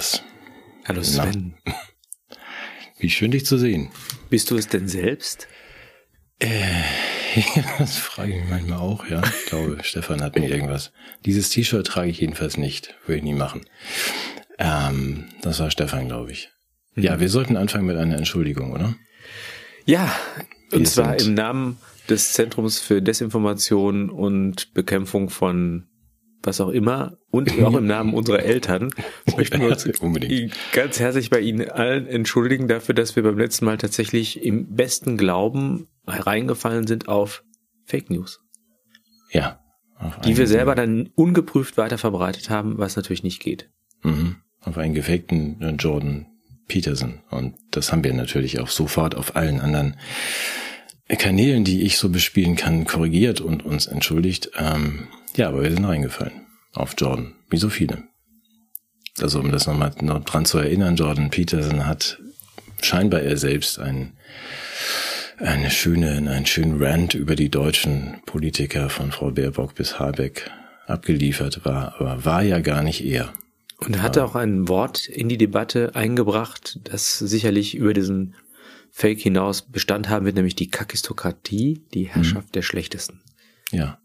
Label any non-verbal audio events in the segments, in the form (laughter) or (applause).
Hallo Matthias. Hallo Sven. Na, wie schön dich zu sehen. Bist du es denn selbst? Äh, (laughs) das frage ich mich manchmal auch, ja. Ich glaube, (laughs) Stefan hat mir irgendwas. Dieses T-Shirt trage ich jedenfalls nicht. Würde ich nie machen. Ähm, das war Stefan, glaube ich. Mhm. Ja, wir sollten anfangen mit einer Entschuldigung, oder? Ja, wir und zwar im Namen des Zentrums für Desinformation und Bekämpfung von was auch immer und (laughs) auch im Namen unserer Eltern möchten wir uns (laughs) Unbedingt. ganz herzlich bei Ihnen allen entschuldigen dafür, dass wir beim letzten Mal tatsächlich im besten Glauben hereingefallen sind auf Fake News. Ja. Die wir selber dann ungeprüft weiter verbreitet haben, was natürlich nicht geht. Mhm. Auf einen gefakten Jordan Peterson. Und das haben wir natürlich auch sofort auf allen anderen Kanälen, die ich so bespielen kann, korrigiert und uns entschuldigt. Ähm, ja, aber wir sind reingefallen auf Jordan, wie so viele. Also um das nochmal noch dran zu erinnern, Jordan Peterson hat scheinbar er selbst ein, eine schöne, einen schönen Rant über die deutschen Politiker von Frau Baerbock bis Habeck abgeliefert war, aber war ja gar nicht er. Und er hatte auch ein Wort in die Debatte eingebracht, das sicherlich über diesen Fake hinaus Bestand haben wird, nämlich die Kakistokratie, die Herrschaft mhm. der Schlechtesten. Ja.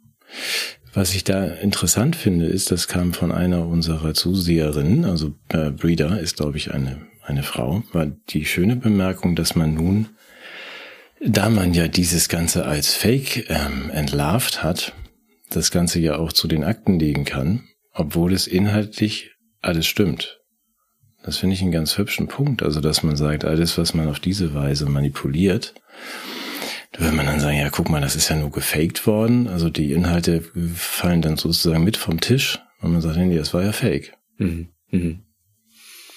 Was ich da interessant finde, ist, das kam von einer unserer Zuseherinnen, also äh, Breeder ist, glaube ich, eine, eine Frau, war die schöne Bemerkung, dass man nun, da man ja dieses Ganze als Fake ähm, entlarvt hat, das Ganze ja auch zu den Akten legen kann, obwohl es inhaltlich alles stimmt. Das finde ich einen ganz hübschen Punkt. Also, dass man sagt, alles, was man auf diese Weise manipuliert, da würde man dann sagen, ja, guck mal, das ist ja nur gefaked worden. Also die Inhalte fallen dann sozusagen mit vom Tisch. Und man sagt, nee, das war ja fake. Mhm. Mhm.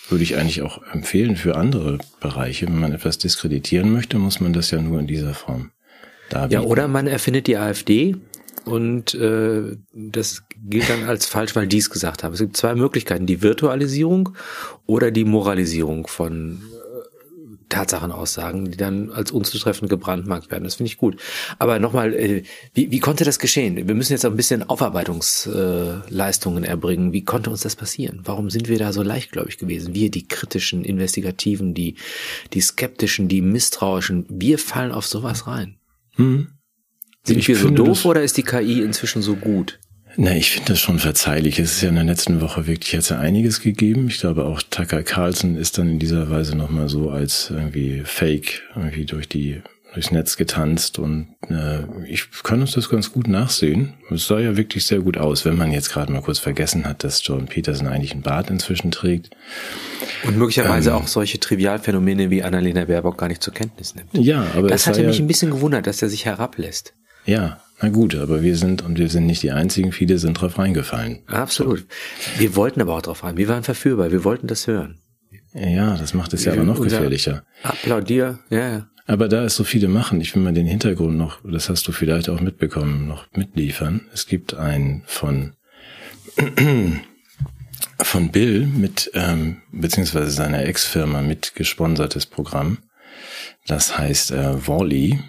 Würde ich eigentlich auch empfehlen für andere Bereiche. Wenn man etwas diskreditieren möchte, muss man das ja nur in dieser Form darbieten. Ja, oder man erfindet die AfD und äh, das gilt dann als falsch, weil die es gesagt haben. Es gibt zwei Möglichkeiten, die Virtualisierung oder die Moralisierung von Tatsachenaussagen, die dann als unzutreffend gebrandmarkt werden. Das finde ich gut. Aber nochmal, äh, wie, wie konnte das geschehen? Wir müssen jetzt auch ein bisschen Aufarbeitungsleistungen äh, erbringen. Wie konnte uns das passieren? Warum sind wir da so leichtgläubig gewesen? Wir, die kritischen, investigativen, die, die skeptischen, die misstrauischen, wir fallen auf sowas rein. Hm. Sind wir so doof oder ist die KI inzwischen so gut? Na, ich finde das schon verzeihlich. Es ist ja in der letzten Woche wirklich jetzt einiges gegeben. Ich glaube auch Tucker Carlson ist dann in dieser Weise nochmal so als irgendwie Fake irgendwie durch die durchs Netz getanzt und äh, ich kann uns das ganz gut nachsehen. Es sah ja wirklich sehr gut aus, wenn man jetzt gerade mal kurz vergessen hat, dass John Peterson eigentlich einen Bart inzwischen trägt. Und möglicherweise ähm, auch solche Trivialphänomene wie Annalena Baerbock gar nicht zur Kenntnis nimmt. Ja, aber das hatte mich ja, ein bisschen gewundert, dass er sich herablässt. Ja, na gut, aber wir sind, und wir sind nicht die Einzigen, viele sind drauf reingefallen. Absolut. Wir wollten aber auch drauf rein. Wir waren verführbar, wir wollten das hören. Ja, das macht es ja aber noch gefährlicher. Applaudier, ja, ja. Aber da es so viele machen, ich will mal den Hintergrund noch, das hast du vielleicht auch mitbekommen, noch mitliefern. Es gibt ein von (clears throat) von Bill mit ähm, beziehungsweise seiner Ex-Firma mit gesponsertes Programm. Das heißt äh, Wally.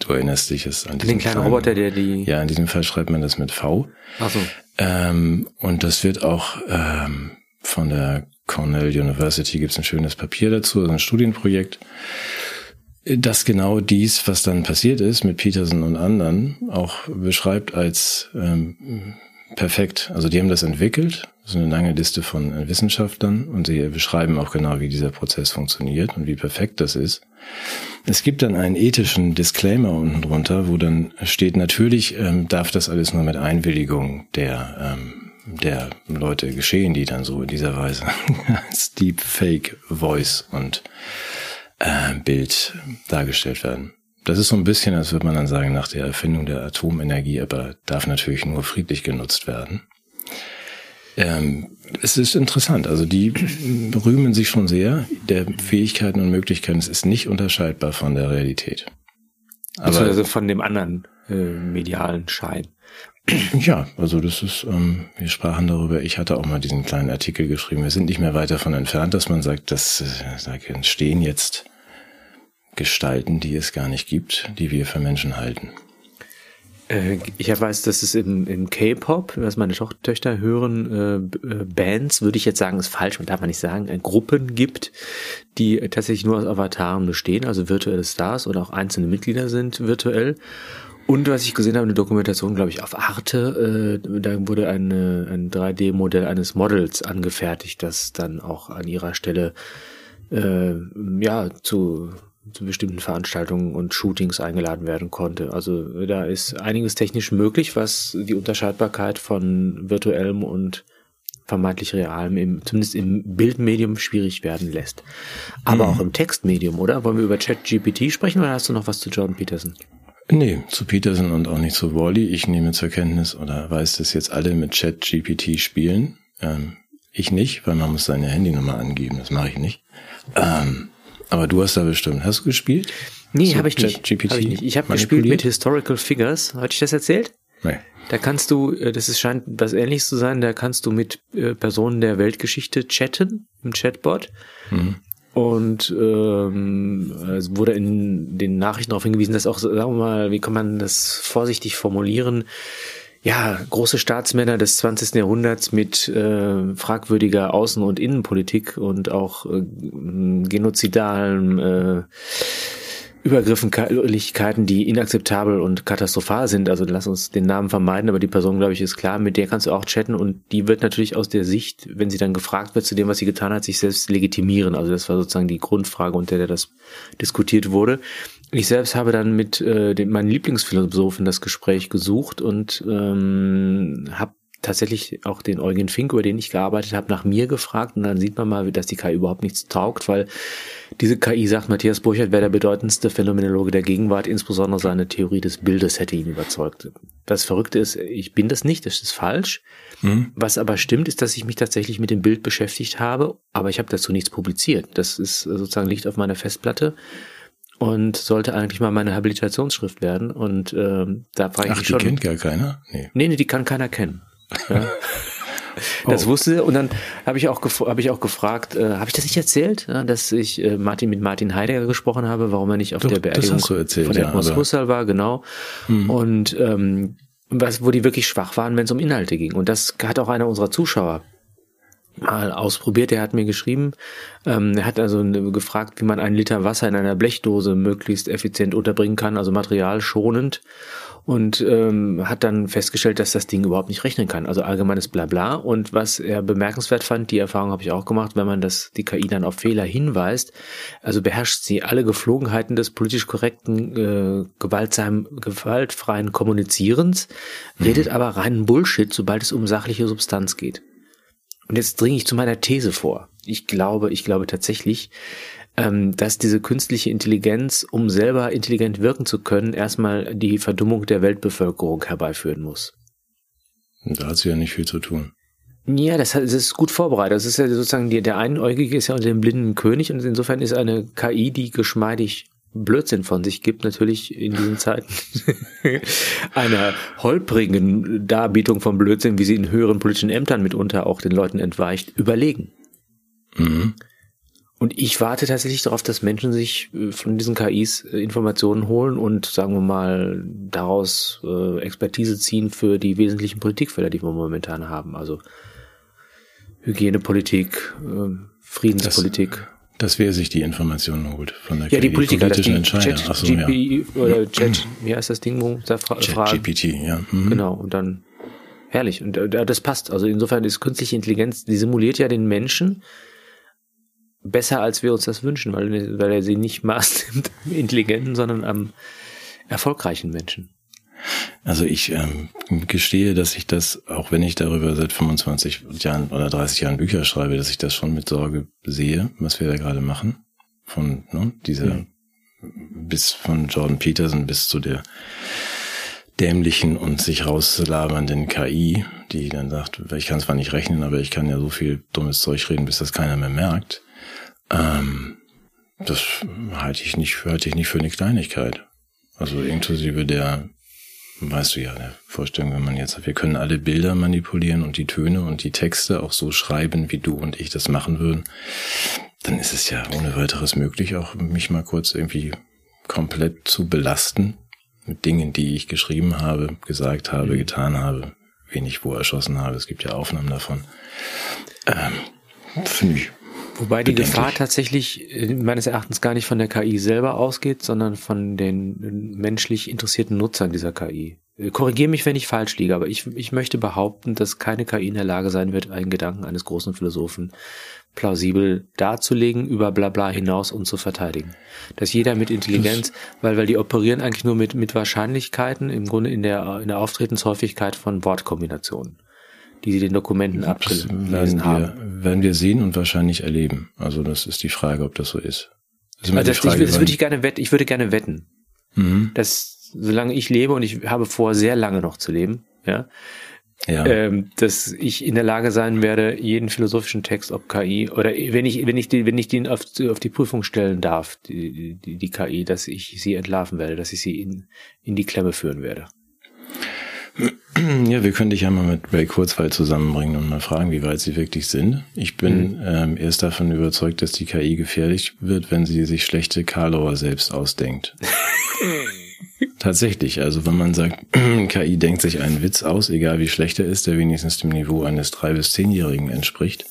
Du erinnerst dich es an den kleinen Roboter, der die. Ja, in diesem Fall schreibt man das mit V. Ach so. Ähm, und das wird auch ähm, von der Cornell University gibt's ein schönes Papier dazu, also ein Studienprojekt, das genau dies, was dann passiert ist mit Peterson und anderen, auch beschreibt als ähm, perfekt. Also die haben das entwickelt, so eine lange Liste von Wissenschaftlern und sie beschreiben auch genau, wie dieser Prozess funktioniert und wie perfekt das ist. Es gibt dann einen ethischen Disclaimer unten drunter, wo dann steht, natürlich ähm, darf das alles nur mit Einwilligung der, ähm, der Leute geschehen, die dann so in dieser Weise (laughs) als Deepfake Voice und äh, Bild dargestellt werden. Das ist so ein bisschen, als würde man dann sagen, nach der Erfindung der Atomenergie, aber darf natürlich nur friedlich genutzt werden. Ähm, es ist interessant. Also die rühmen sich schon sehr der Fähigkeiten und Möglichkeiten. Es ist nicht unterscheidbar von der Realität. Aber also von dem anderen äh, medialen Schein. Ja, also das ist, ähm, wir sprachen darüber, ich hatte auch mal diesen kleinen Artikel geschrieben, wir sind nicht mehr weit davon entfernt, dass man sagt, dass äh, da entstehen jetzt Gestalten, die es gar nicht gibt, die wir für Menschen halten. Äh, ich weiß, dass es im, im K-Pop, was meine Töchter hören, äh, äh, Bands, würde ich jetzt sagen, ist falsch, man darf man nicht sagen, äh, Gruppen gibt, die tatsächlich nur aus Avataren bestehen, also virtuelle Stars oder auch einzelne Mitglieder sind virtuell. Und was ich gesehen habe, eine Dokumentation, glaube ich, auf Arte, äh, da wurde eine, ein 3D-Modell eines Models angefertigt, das dann auch an ihrer Stelle äh, ja zu zu bestimmten Veranstaltungen und Shootings eingeladen werden konnte. Also da ist einiges technisch möglich, was die Unterscheidbarkeit von virtuellem und vermeintlich realem, im, zumindest im Bildmedium, schwierig werden lässt. Aber mhm. auch im Textmedium, oder? Wollen wir über ChatGPT sprechen oder hast du noch was zu Jordan Peterson? Nee, zu Peterson und auch nicht zu Wally. Ich nehme zur Kenntnis oder weiß, dass jetzt alle mit ChatGPT spielen. Ähm, ich nicht, weil man muss seine Handynummer angeben. Das mache ich nicht. Ähm, aber du hast da bestimmt. Hast du gespielt? Nee, so habe ich, nicht. Hab ich nicht. Ich habe gespielt mit Historical Figures. Hatte ich das erzählt? Nee. Da kannst du, äh, das ist, scheint was ähnliches zu sein, da kannst du mit äh, Personen der Weltgeschichte chatten im Chatbot. Mhm. Und ähm, es wurde in den Nachrichten darauf hingewiesen, dass auch, sagen wir mal, wie kann man das vorsichtig formulieren, ja, große Staatsmänner des 20. Jahrhunderts mit äh, fragwürdiger Außen- und Innenpolitik und auch äh, genozidalen äh, Übergriffenlichkeiten, die inakzeptabel und katastrophal sind. Also lass uns den Namen vermeiden, aber die Person, glaube ich, ist klar, mit der kannst du auch chatten und die wird natürlich aus der Sicht, wenn sie dann gefragt wird zu dem, was sie getan hat, sich selbst legitimieren. Also das war sozusagen die Grundfrage, unter der das diskutiert wurde. Ich selbst habe dann mit äh, den, meinen Lieblingsphilosophen das Gespräch gesucht und ähm, habe tatsächlich auch den Eugen Fink, über den ich gearbeitet habe, nach mir gefragt und dann sieht man mal, dass die KI überhaupt nichts taugt, weil diese KI sagt, Matthias Burchert wäre der bedeutendste Phänomenologe der Gegenwart, insbesondere seine Theorie des Bildes hätte ihn überzeugt. Das Verrückte ist, ich bin das nicht, das ist falsch. Mhm. Was aber stimmt, ist, dass ich mich tatsächlich mit dem Bild beschäftigt habe, aber ich habe dazu nichts publiziert. Das ist sozusagen liegt auf meiner Festplatte und sollte eigentlich mal meine Habilitationsschrift werden. Und ähm, da frage ich Ach, mich schon. die kennt gar keiner? Nee. nee, nee, die kann keiner kennen. Ja. (laughs) Das oh. wusste sie und dann habe ich auch habe ich auch gefragt, äh, habe ich das nicht erzählt, ja, dass ich äh, Martin mit Martin Heidegger gesprochen habe, warum er nicht auf Doch, der Beerdigung erzählt, von Edmund ja, Husserl war, genau. Mhm. Und ähm, was, wo die wirklich schwach waren, wenn es um Inhalte ging. Und das hat auch einer unserer Zuschauer mal ausprobiert. Er hat mir geschrieben, ähm, er hat also gefragt, wie man einen Liter Wasser in einer Blechdose möglichst effizient unterbringen kann, also materialschonend. Und ähm, hat dann festgestellt, dass das Ding überhaupt nicht rechnen kann. Also allgemeines Blabla. Und was er bemerkenswert fand, die Erfahrung habe ich auch gemacht, wenn man das die KI dann auf Fehler hinweist, also beherrscht sie alle Geflogenheiten des politisch korrekten, äh, gewaltsamen, gewaltfreien Kommunizierens, mhm. redet aber reinen Bullshit, sobald es um sachliche Substanz geht. Und jetzt dringe ich zu meiner These vor. Ich glaube, ich glaube tatsächlich, dass diese künstliche Intelligenz, um selber intelligent wirken zu können, erstmal die Verdummung der Weltbevölkerung herbeiführen muss. Da hat sie ja nicht viel zu tun. Ja, das, das ist gut vorbereitet. Das ist ja sozusagen die, der Einäugige ist ja unter dem blinden König und insofern ist eine KI, die geschmeidig Blödsinn von sich gibt, natürlich in diesen Zeiten (laughs) einer holprigen Darbietung von Blödsinn, wie sie in höheren politischen Ämtern mitunter auch den Leuten entweicht, überlegen. Mhm. Und ich warte tatsächlich darauf, dass Menschen sich äh, von diesen KIs äh, Informationen holen und, sagen wir mal, daraus äh, Expertise ziehen für die wesentlichen Politikfelder, die wir momentan haben. Also Hygienepolitik, Friedenspolitik. Das dass wer sich die Informationen holt von der Ja, die Politiker, das die Entscheider. Chat, so, ja. oder Chat, wie heißt das Ding, wo da fra Chat GPT, ja. Mhm. Genau, und dann herrlich. Und das passt. Also insofern ist künstliche Intelligenz, die simuliert ja den Menschen besser, als wir uns das wünschen, weil, weil er sie nicht maßnimmt (laughs) am intelligenten, sondern am erfolgreichen Menschen. Also ich ähm, gestehe, dass ich das, auch wenn ich darüber seit 25 Jahren oder 30 Jahren Bücher schreibe, dass ich das schon mit Sorge sehe, was wir da gerade machen. Von ne, dieser mhm. bis von Jordan Peterson bis zu der dämlichen und sich rauslabernden KI, die dann sagt, ich kann zwar nicht rechnen, aber ich kann ja so viel dummes Zeug reden, bis das keiner mehr merkt. Ähm, das halte ich nicht, halte ich nicht für eine Kleinigkeit. Also inklusive der weißt du ja, der Vorstellung, wenn man jetzt, wir können alle Bilder manipulieren und die Töne und die Texte auch so schreiben, wie du und ich das machen würden, dann ist es ja ohne weiteres möglich, auch mich mal kurz irgendwie komplett zu belasten mit Dingen, die ich geschrieben habe, gesagt habe, getan habe, wen ich wo erschossen habe. Es gibt ja Aufnahmen davon. Ähm, Finde ich. Wobei die. Gefahr tatsächlich äh, meines Erachtens gar nicht von der KI selber ausgeht, sondern von den äh, menschlich interessierten Nutzern dieser KI. Äh, Korrigiere mich, wenn ich falsch liege, aber ich, ich möchte behaupten, dass keine KI in der Lage sein wird, einen Gedanken eines großen Philosophen plausibel darzulegen, über Blabla hinaus und zu verteidigen. Dass jeder mit Intelligenz, weil, weil die operieren eigentlich nur mit, mit Wahrscheinlichkeiten, im Grunde in der, in der Auftretenshäufigkeit von Wortkombinationen, die sie den Dokumenten abgelesen werden haben. wir, werden wir sehen und wahrscheinlich erleben. Also das ist die Frage, ob das so ist. Das ist Also das, ich, Frage, das würde ich gerne wetten, ich würde gerne wetten, Mhm. dass solange ich lebe und ich habe vor, sehr lange noch zu leben, ja, Ja. ähm, dass ich in der Lage sein werde, jeden philosophischen Text, ob KI oder wenn ich wenn ich die wenn ich den auf, auf die Prüfung stellen darf, die, die, die KI, dass ich sie entlarven werde, dass ich sie in in die Klemme führen werde. (clears throat) Ja, wir können dich ja mal mit Ray Kurzweil zusammenbringen und mal fragen, wie weit sie wirklich sind. Ich bin ähm, erst davon überzeugt, dass die KI gefährlich wird, wenn sie sich schlechte Karlauer selbst ausdenkt. (laughs) Tatsächlich, also wenn man sagt, (clears throat) KI denkt sich einen Witz aus, egal wie schlecht er ist, der wenigstens dem Niveau eines drei bis zehnjährigen entspricht,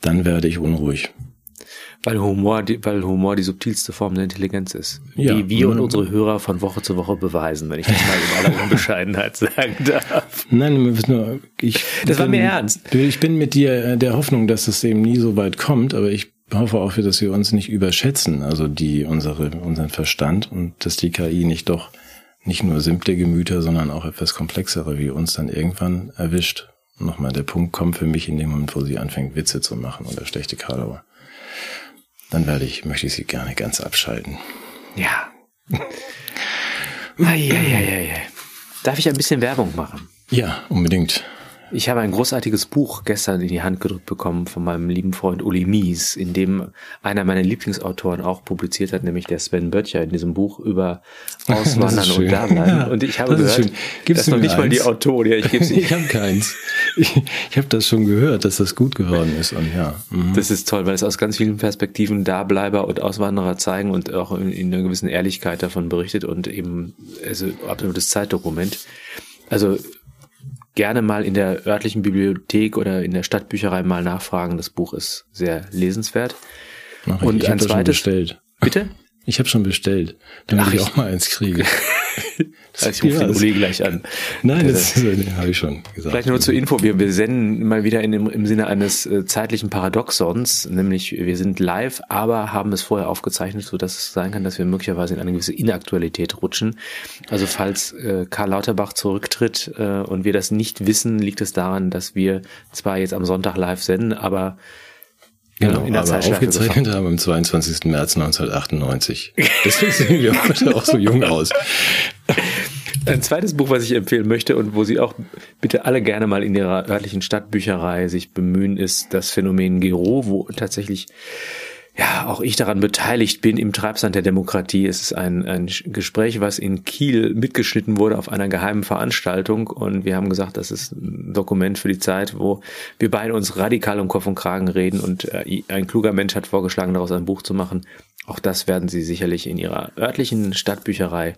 dann werde ich unruhig. Weil Humor, die, weil Humor die subtilste Form der Intelligenz ist. Ja. Die wir und Mhm. unsere Hörer von Woche zu Woche beweisen, wenn ich das mal in aller Unbescheidenheit sagen darf. Nein, mir ist nur, ich Das war bin, mir ernst. Ich bin mit dir äh, der Hoffnung, dass es eben nie so weit kommt, aber ich hoffe auch, dass wir uns nicht überschätzen, also die unsere unseren Verstand und dass die KI nicht doch nicht nur simple Gemüter, sondern auch etwas komplexere wie uns dann irgendwann erwischt. Und Nochmal, der Punkt kommt für mich in dem Moment, wo sie anfängt, Witze zu machen oder schlechte Karlauer. Dann werde ich, möchte ich sie gerne ganz abschalten. Ja. Eieieiei. Darf ich ein bisschen Werbung machen? Ja, unbedingt. Ich habe ein großartiges Buch gestern in die Hand gedrückt bekommen von meinem lieben Freund Uli Mies, in dem einer meiner Lieblingsautoren auch publiziert hat, nämlich der Sven Böttcher in diesem Buch über (laughs) Auswandern Das und. Dableiben. Ja, und ich habe das gehört. Gibst dass du noch nicht mal die eins? Autoren, ja, ich gebe. (laughs) Ich habe keins. Ich, ich habe das schon gehört, dass das gut geworden ist und ja. mhm. Das ist toll, weil es aus ganz vielen Perspektiven Dableiber und Auswanderer zeigen und auch in, in einer gewissen Ehrlichkeit davon berichtet und eben also absolutes Zeitdokument. Also gerne mal in der örtlichen Bibliothek oder in der Stadtbücherei mal nachfragen. Das Buch ist sehr lesenswert. Mach ich. Und ich ein zweites- bestellt. Bitte? (laughs) Ich habe schon bestellt, damit Ach, ich auch mal eins kriege. Also ich rufe den Uli gleich an. Nein, Der- das äh, habe ich schon gesagt. Vielleicht nur zur Info, wir, wir senden mal wieder in dem, im Sinne eines äh, zeitlichen Paradoxons, nämlich wir sind live, aber haben es vorher aufgezeichnet, so dass es sein kann, dass wir möglicherweise in eine gewisse Inaktualität rutschen. Also falls äh, Karl Lauterbach zurücktritt äh, und wir das nicht wissen, liegt es daran, dass wir zwar jetzt am Sonntag live senden, aber Genau, in der aber aufgezeichnet haben am 22. März 1998. Deswegen sehen wir heute auch so jung aus. Ein zweites Buch, was ich empfehlen möchte und wo Sie auch bitte alle gerne mal in Ihrer örtlichen Stadtbücherei sich bemühen, ist das Phänomen Gero, wo tatsächlich ja auch ich daran beteiligt bin im Treibsand der Demokratie. Es ist ein, ein Gespräch, was in Kiel mitgeschnitten wurde auf einer geheimen Veranstaltung und wir haben gesagt, das ist ein Dokument für die Zeit, wo wir beide uns radikal um Kopf und Kragen reden und äh, ein kluger Mensch hat vorgeschlagen, daraus ein Buch zu machen. Auch das werden Sie sicherlich in Ihrer örtlichen Stadtbücherei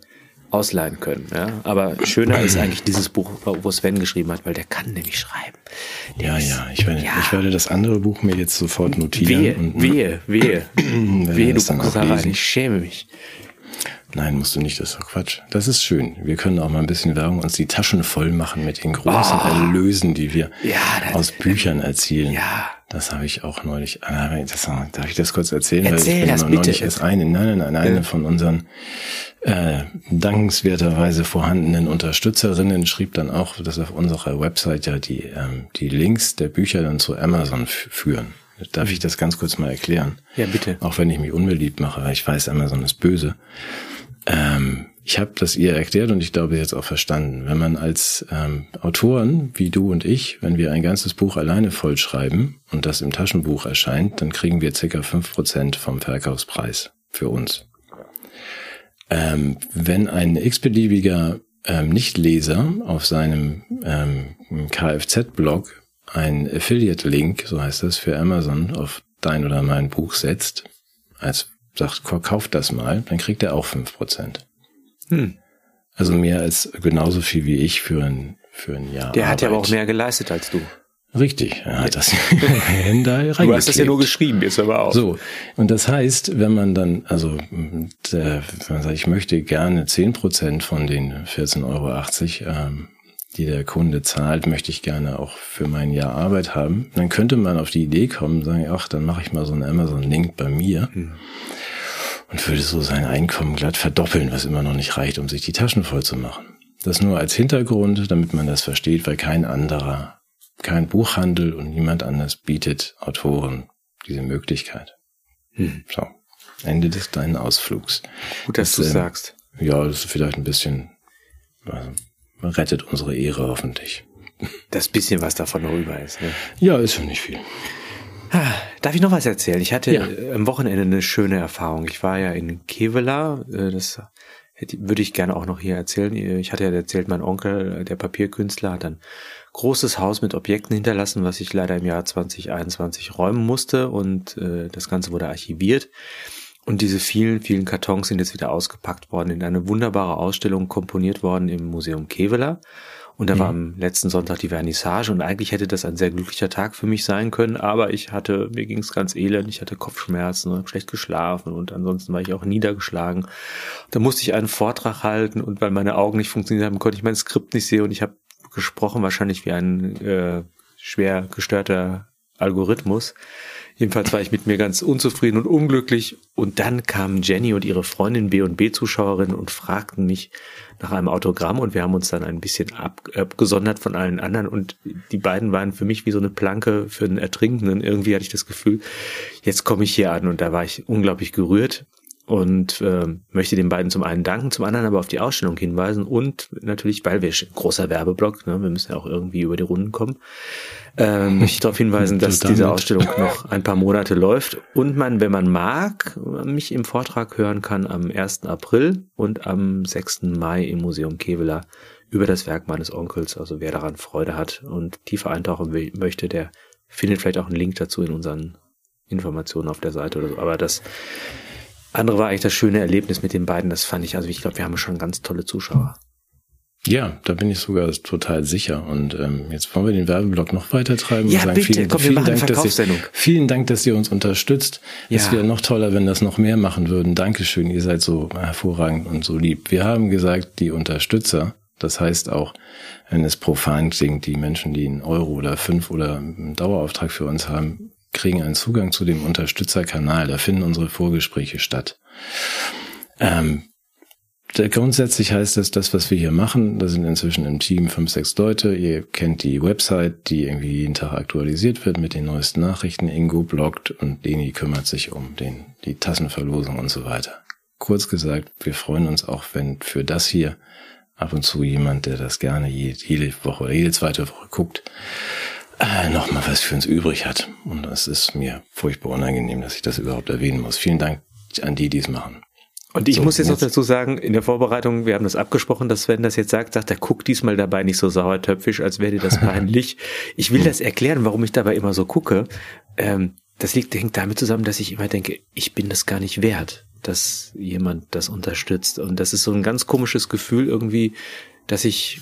ausleihen können. Ja? Aber schöner ist eigentlich dieses Buch, wo Sven geschrieben hat, weil der kann nämlich schreiben. Der Ja, ist- ja, ich werde, Ja. ich werde das andere Buch mir jetzt sofort notieren. Wehe, und, wehe, wehe, (clears throat) wehe, du guckst auch da rein. Ich schäme mich. Nein, musst du nicht, das ist doch Quatsch. Das ist schön. Wir können auch mal ein bisschen Werbung uns die Taschen voll machen mit den großen Erlösen, die wir Ja, das- aus Büchern erzielen. Ja. Das habe ich auch neulich. ah, Das, darf ich das kurz erzählen? Erzähl Weil ich bin das bitte. neulich erst eine, nein, nein, nein, eine von unseren äh, dankenswerterweise vorhandenen Unterstützerinnen schrieb dann auch, dass auf unserer Website ja die, ähm, die Links der Bücher dann zu Amazon führen. Darf ich das ganz kurz mal erklären? Ja, bitte. Auch wenn ich mich unbeliebt mache, weil ich weiß, Amazon ist böse. Ähm, ich habe das ihr erklärt und ich glaube jetzt auch verstanden. Wenn man als ähm, Autoren wie du und ich, wenn wir ein ganzes Buch alleine vollschreiben und das im Taschenbuch erscheint, dann kriegen wir circa fünf Prozent vom Verkaufspreis für uns. Ähm, wenn ein x-beliebiger ähm, Nichtleser auf seinem ähm, Kfz-Blog ein Affiliate-Link, so heißt das, für Amazon auf dein oder mein Buch setzt, als sagt, kauft das mal, dann kriegt er auch fünf Prozent. Hm. Also mehr als genauso viel wie ich für ein, für ein Jahr. Der hat Arbeit. ja aber auch mehr geleistet als du. Richtig, er hat das (laughs) Du hast das ja nur geschrieben, ist aber auch. So, und das heißt, wenn man dann, also der, wenn man sagt, ich möchte gerne zehn Prozent von den 14,80 Euro, ähm, die der Kunde zahlt, möchte ich gerne auch für mein Jahr Arbeit haben, dann könnte man auf die Idee kommen, sagen, ach, dann mache ich mal so einen Amazon-Link bei mir hm. Und würde so sein Einkommen glatt verdoppeln, was immer noch nicht reicht, um sich die Taschen voll zu machen. Das nur als Hintergrund, damit man das versteht, weil kein anderer kein Buchhandel und niemand anders bietet Autoren diese Möglichkeit. Hm. So, Ende des deinen Ausflugs. Gut, dass du äh, sagst. Ja, das ist vielleicht ein bisschen, also, rettet unsere Ehre hoffentlich. Das bisschen, was davon rüber ist. Ne? Ja, ist schon nicht viel. Darf ich noch was erzählen? Ich hatte ja. am Wochenende eine schöne Erfahrung. Ich war ja in Kevela, äh, das würde ich gerne auch noch hier erzählen. Ich hatte ja erzählt, mein Onkel, der Papierkünstler, hat dann großes Haus mit Objekten hinterlassen, was ich leider im Jahr 2021 räumen musste und äh, das Ganze wurde archiviert. Und diese vielen, vielen Kartons sind jetzt wieder ausgepackt worden, in eine wunderbare Ausstellung komponiert worden im Museum Kevela. Und da mhm. war am letzten Sonntag die Vernissage und eigentlich hätte das ein sehr glücklicher Tag für mich sein können, aber ich hatte, mir ging es ganz elend, ich hatte Kopfschmerzen und habe schlecht geschlafen und ansonsten war ich auch niedergeschlagen. Da musste ich einen Vortrag halten und weil meine Augen nicht funktioniert haben, konnte ich mein Skript nicht sehen und ich habe gesprochen, wahrscheinlich wie ein äh, schwer gestörter Algorithmus. Jedenfalls war ich mit mir ganz unzufrieden und unglücklich. Und dann kamen Jenny und ihre Freundin B und B-Zuschauerin und fragten mich nach einem Autogramm und wir haben uns dann ein bisschen abgesondert von allen anderen und die beiden waren für mich wie so eine Planke für einen Ertrinkenden. Irgendwie hatte ich das Gefühl, jetzt komme ich hier an und da war ich unglaublich gerührt und äh, möchte den beiden zum einen danken, zum anderen aber auf die Ausstellung hinweisen und natürlich, weil wir großer Werbeblock, ne, wir müssen ja auch irgendwie über die Runden kommen, äh, möchte ich darauf hinweisen, dass diese Ausstellung noch ein paar Monate läuft und man, wenn man mag, mich im Vortrag hören kann am 1. April und am 6. Mai im Museum Kevela über das Werk meines Onkels. Also wer daran Freude hat und tiefer eintauchen will, möchte, der findet vielleicht auch einen Link dazu in unseren Informationen auf der Seite oder so. Aber das andere war eigentlich das schöne Erlebnis mit den beiden. Das fand ich, also ich glaube, wir haben schon ganz tolle Zuschauer. Ja, da bin ich sogar total sicher. Und ähm, jetzt wollen wir den Werbeblock noch weiter treiben. Ja, sagen, bitte, vielen, komm, vielen Dank, dass ihr, vielen Dank, dass ihr uns unterstützt. Ja. Es wäre noch toller, wenn das noch mehr machen würden. Dankeschön, ihr seid so hervorragend und so lieb. Wir haben gesagt, die Unterstützer, das heißt auch, wenn es profan klingt, die Menschen, die einen Euro oder fünf oder einen Dauerauftrag für uns haben, kriegen einen Zugang zu dem Unterstützerkanal. Da finden unsere Vorgespräche statt. Ähm, grundsätzlich heißt das, das, was wir hier machen, da sind inzwischen im Team fünf, sechs Leute. Ihr kennt die Website, die irgendwie jeden Tag aktualisiert wird mit den neuesten Nachrichten. Ingo bloggt und Leni kümmert sich um den, die Tassenverlosung und so weiter. Kurz gesagt, wir freuen uns auch, wenn für das hier ab und zu jemand, der das gerne jede, jede Woche oder jede zweite Woche guckt, noch mal was für uns übrig hat. Und es ist mir furchtbar unangenehm, dass ich das überhaupt erwähnen muss. Vielen Dank an die, die es machen. Und ich so, muss jetzt noch dazu sagen, in der Vorbereitung, wir haben das abgesprochen, dass Sven das jetzt sagt, sagt er, guck diesmal dabei nicht so sauertöpfisch, als wäre dir das (laughs) peinlich. ich will das erklären, warum ich dabei immer so gucke. Ähm, das liegt, hängt damit zusammen, dass ich immer denke, ich bin das gar nicht wert, dass jemand das unterstützt. Und das ist so ein ganz komisches Gefühl irgendwie, dass ich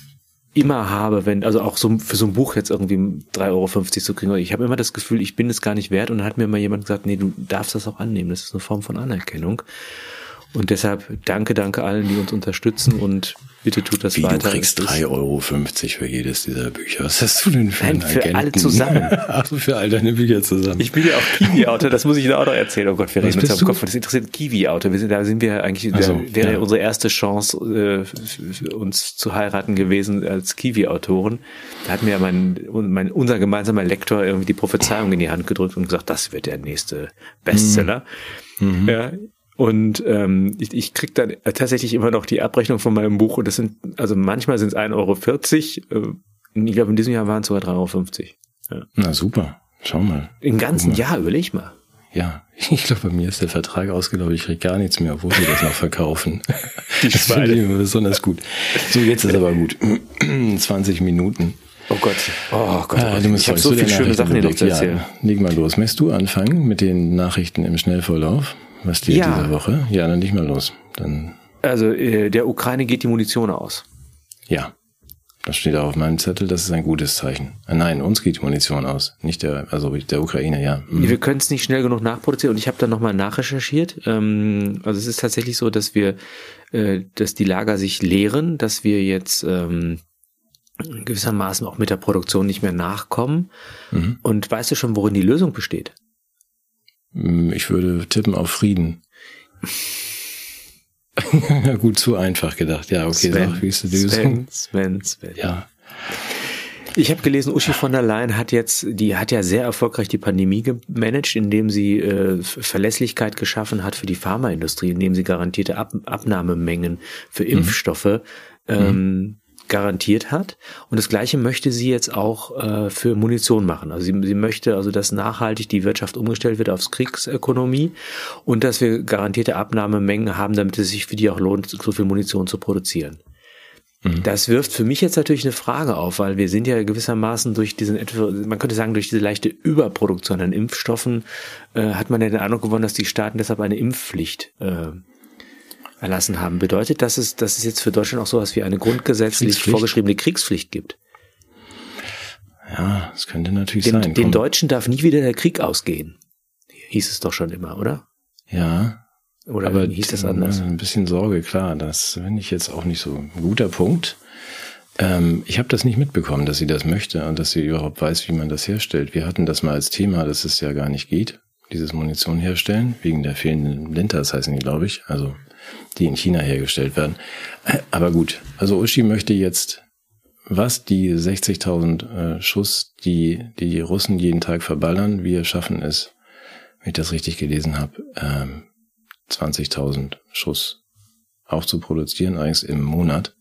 immer habe, wenn, also auch so für so ein Buch jetzt irgendwie 3,50 Euro zu kriegen. Ich habe immer das Gefühl, ich bin es gar nicht wert und dann hat mir mal jemand gesagt, nee, du darfst das auch annehmen. Das ist eine Form von Anerkennung. Und deshalb danke, danke allen, die uns unterstützen und bitte tut das Wie, weiter. Du kriegst 3,50 Euro für jedes dieser Bücher. Was hast du denn für Nein, für Agenten? alle zusammen. (laughs) Ach, für all deine Bücher zusammen. Ich bin ja auch Kiwi-Autor, das muss ich da auch noch erzählen. Oh Gott, wir reden uns am Kopf. Das interessiert Kiwi-Autor. Da sind wir eigentlich, also, da wäre ja. unsere erste Chance, äh, uns zu heiraten gewesen als Kiwi-Autoren. Da hat mir mein, mein, unser gemeinsamer Lektor irgendwie die Prophezeiung in die Hand gedrückt und gesagt, das wird der nächste Bestseller. Mhm. Ja, und ähm, ich, ich kriege dann tatsächlich immer noch die Abrechnung von meinem Buch und das sind, also manchmal sind es 1,40 Euro. Äh, ich glaube, in diesem Jahr waren es sogar 3,50 Euro. Ja. Na super, schau mal. Im ganzen Jahr, überleg mal. Ja, (laughs) ich glaube, bei mir ist der Vertrag ausgelaufen. Ich krieg gar nichts mehr, obwohl sie das noch verkaufen. (laughs) Die (laughs) das finde ich besonders gut. So, jetzt ist aber gut. (clears throat) 20 Minuten. Oh Gott. Oh Gott. Ah, du ich habe so viele schöne Sachen hier noch zu erzählen. Ja, leg mal los. Möchtest du anfangen mit den Nachrichten im Schnellvorlauf? Was die ja. diese Woche? Ja, dann nicht mal los. Dann Also äh, der Ukraine geht die Munition aus. Ja. Das steht auch auf meinem Zettel, das ist ein gutes Zeichen. Äh, nein, uns geht die Munition aus, nicht der, also der Ukraine, ja. Mhm. Wir können es nicht schnell genug nachproduzieren und ich habe dann nochmal nachrecherchiert. Ähm, also es ist tatsächlich so, dass wir, äh, dass die Lager sich leeren, dass wir jetzt ähm, gewissermaßen auch mit der Produktion nicht mehr nachkommen. Mhm. Und weißt du schon, worin die Lösung besteht? Mm, ich würde tippen auf Frieden. (laughs) Gut, zu einfach gedacht. Ja, okay, Sven, sag, wie ist die Lösung? Sven, Sven, Sven. Ja. Ich habe gelesen, Uschi von der Leyen hat jetzt, die hat ja sehr erfolgreich die Pandemie gemanagt, indem sie äh, Verlässlichkeit geschaffen hat für die Pharmaindustrie, indem sie garantierte Ab Abnahmemengen für mhm. Impfstoffe mhm. ähm, garantiert hat. Und das Gleiche möchte sie jetzt auch äh, für Munition machen. Also sie, sie möchte also, dass nachhaltig die Wirtschaft umgestellt wird aufs Kriegsökonomie und dass wir garantierte Abnahmemengen haben, damit es sich für die auch lohnt, so viel Munition zu produzieren. Mhm. Das wirft für mich jetzt natürlich eine Frage auf, weil wir sind ja gewissermaßen durch diesen, man könnte sagen, durch diese leichte Überproduktion an Impfstoffen äh, hat man ja den Eindruck gewonnen, dass die Staaten deshalb eine Impfpflicht äh, erlassen haben. Bedeutet das, es, dass es jetzt für Deutschland auch sowas wie eine grundgesetzlich vorgeschriebene Kriegspflicht gibt? Ja, das könnte natürlich den, sein. Den Deutschen darf nie wieder der Krieg ausgehen. Hieß es doch schon immer, oder? Ja. Oder aber hieß das anders? Ein bisschen Sorge, klar. Das finde ich jetzt auch nicht so ein guter Punkt. Ähm, ich habe das nicht mitbekommen, dass sie das möchte und dass sie überhaupt weiß, wie man das herstellt. Wir hatten das mal als Thema, dass es ja gar nicht geht, dieses Munition herstellen, wegen der fehlenden Linters heißen die, glaube ich. Also die in China hergestellt werden. Aber gut, also Uschi möchte jetzt, was die 60.000 äh, Schuss, die die Russen jeden Tag verballern, wir schaffen es, wenn ich das richtig gelesen habe, ähm, 20.000 Schuss auch zu produzieren, eigentlich im Monat.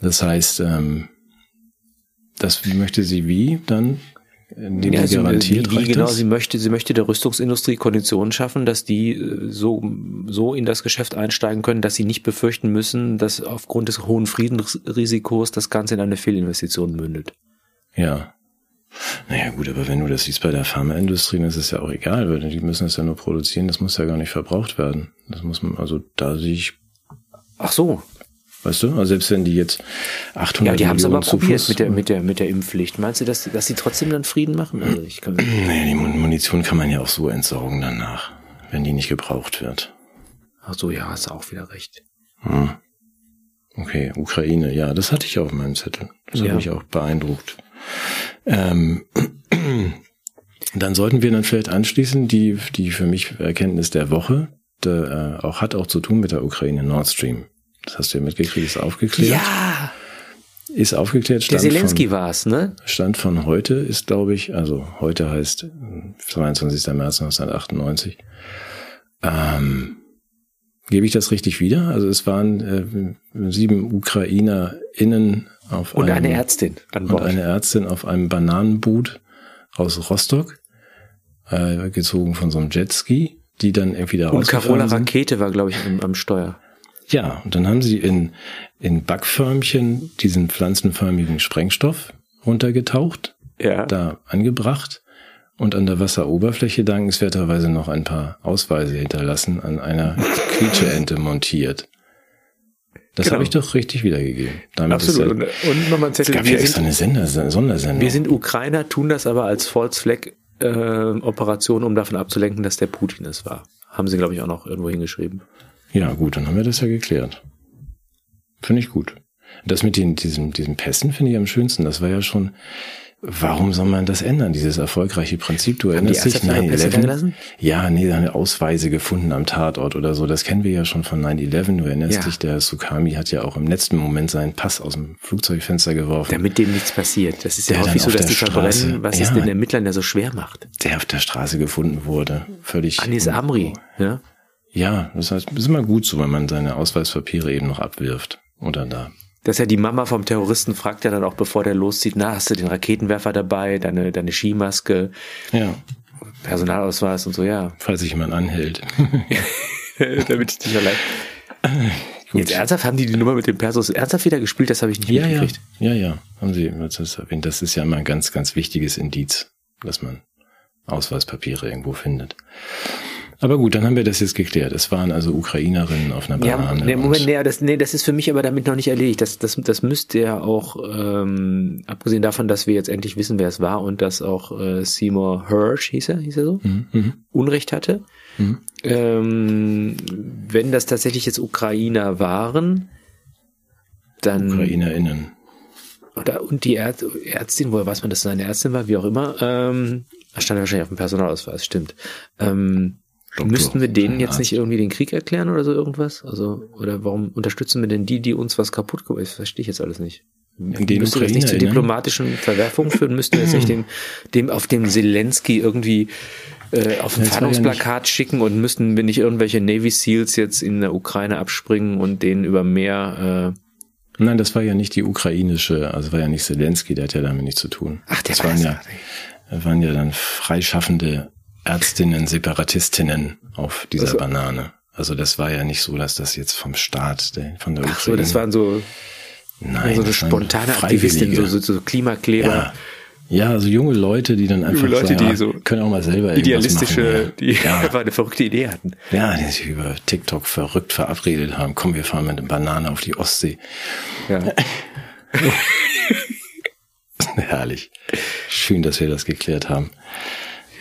Das heißt, ähm, das möchte sie wie dann den ja, sie garantiert wie, wie genau sie möchte sie möchte der Rüstungsindustrie Konditionen schaffen, dass die äh, so so in das Geschäft einsteigen können, dass sie nicht befürchten müssen, dass aufgrund des hohen Friedensrisikos das Ganze in eine Fehlinvestition mündet. Ja. Naja gut, aber wenn du das siehst bei der Pharmaindustrie, dann ist es ja auch egal, weil die müssen es ja nur produzieren, das muss ja gar nicht verbraucht werden. Das muss man, also da sehe ich. Ach so, Weißt du? Also selbst wenn die jetzt 800 Ja, die haben es aber probiert mit der, mit, der, mit der Impfpflicht. Meinst du, dass, dass sie trotzdem dann Frieden machen? Also ich kann (clears throat) nee, die Munition kann man ja auch so entsorgen danach, wenn die nicht gebraucht wird. Ach so, ja, hast du auch wieder recht. Hm. Okay, Ukraine, ja, das hatte ich auf meinem Zettel. Das ja. hat mich auch beeindruckt. Ähm, (clears throat) dann sollten wir dann vielleicht anschließen, die, die für mich Erkenntnis der Woche, der, äh, auch hat auch zu tun mit der Ukraine Nord Stream. Das hast du ja mitgekriegt, ist aufgeklärt. Ja! Ist aufgeklärt. Stand Der Zelensky war es, ne? Stand von heute ist, glaube ich, also heute heißt 22. März 1998. Ähm, gebe ich das richtig wieder? Also es waren äh, sieben UkrainerInnen auf und einem, eine Ärztin an Bord. Und eine Ärztin auf einem Bananenboot aus Rostock, äh, gezogen von so einem Jetski, die dann irgendwie da Und Carola Rakete war, glaube ich, am, am Steuer. Ja, und dann haben sie in, in Backförmchen diesen pflanzenförmigen Sprengstoff runtergetaucht, ja. da angebracht und an der Wasseroberfläche dankenswerterweise noch ein paar Ausweise hinterlassen, an einer Quietscheente montiert. Das genau. habe ich doch richtig wiedergegeben. Damit Absolut. Ja, und, nochmal ein Zettel. Es gab ja extra eine Sender, Sondersendung. Wir sind Ukrainer, tun das aber als False Flag äh, Operation, um davon abzulenken, dass der Putin es war. Haben sie, glaube ich, auch noch irgendwo hingeschrieben. Ja, gut, dann haben wir das ja geklärt. Finde ich gut. Das mit den, diesem, diesen Pässen finde ich am schönsten. Das war ja schon, warum soll man das ändern, dieses erfolgreiche Prinzip? Du erinnerst dich, 9-11? Ja, nee, eine Ausweise gefunden am Tatort oder so. Das kennen wir ja schon von 9-11. Du erinnerst ja. dich, der Sukami hat ja auch im letzten Moment seinen Pass aus dem Flugzeugfenster geworfen. Damit dem nichts passiert. Das ist ja häufig so, dass die verbrennen, was ja, es den Ermittlern ja so schwer macht. Der auf der Straße gefunden wurde. Völlig. Anis Amri, ja. Ja, das heißt, ist immer gut so, wenn man seine Ausweispapiere eben noch abwirft oder da. Das ist ja die Mama vom Terroristen fragt ja dann auch, bevor der loszieht, na, hast du den Raketenwerfer dabei, deine, deine Skimaske, ja. Personalausweis und so, ja. Falls sich jemand anhält. (laughs) Damit ich dich allein. Gut. Jetzt ernsthaft haben die die Nummer mit dem Persos ernsthaft wieder gespielt, das habe ich nicht ja, mitgekriegt. Ja, ja, ja, haben sie das erwähnt. Das ist ja immer ein ganz, ganz wichtiges Indiz, dass man Ausweispapiere irgendwo findet. Aber gut, dann haben wir das jetzt geklärt. Es waren also Ukrainerinnen auf einer Banane. Ja, nee, Moment, nee das, nee, das ist für mich aber damit noch nicht erledigt. Das, das, das müsste ja auch, ähm, abgesehen davon, dass wir jetzt endlich wissen, wer es war und dass auch äh, Seymour Hirsch, hieß er, hieß er so, mhm, mhm. Unrecht hatte. Mhm. Ähm, wenn das tatsächlich jetzt Ukrainer waren, dann. UkrainerInnen. Oder, und die Ärz Ärztin, woher weiß man, dass es eine Ärztin war, wie auch immer, ähm, stand wahrscheinlich auf dem Personalausweis, stimmt. Ähm, Doktor, müssten wir denen jetzt nicht irgendwie den Krieg erklären oder so irgendwas? Also, oder warum unterstützen wir denn die, die uns was kaputt gemacht Das verstehe ich jetzt alles nicht. Den Müsste das nicht zu diplomatischen Verwerfungen führen? Müssten wir jetzt nicht dem, dem auf dem Zelensky irgendwie äh, auf ein Fahndungsplakat ja schicken und müssten wir nicht irgendwelche Navy Seals jetzt in der Ukraine abspringen und denen über Meer äh, Nein, das war ja nicht die ukrainische, also war ja nicht Zelensky, der hat ja damit nichts zu tun. Ach, der das war waren ja, waren ja dann freischaffende Ärztinnen, Separatistinnen auf dieser also, Banane. Also das war ja nicht so, dass das jetzt vom Staat, von der Ukraine. Ach so, das waren so, Nein, so eine spontane Aktivistin, so, so, so Klimakleber. Ja. Ja, also junge Leute, die dann einfach Leute, sagen, die so können auch mal selber idealistische, machen, ja. die ja. (laughs) einfach eine verrückte Idee hatten. Ja, die sich über TikTok verrückt verabredet haben. Komm, wir fahren mit einer Banane auf die Ostsee. Ja. (laughs) (laughs) Herrlich. Schön, dass wir das geklärt haben.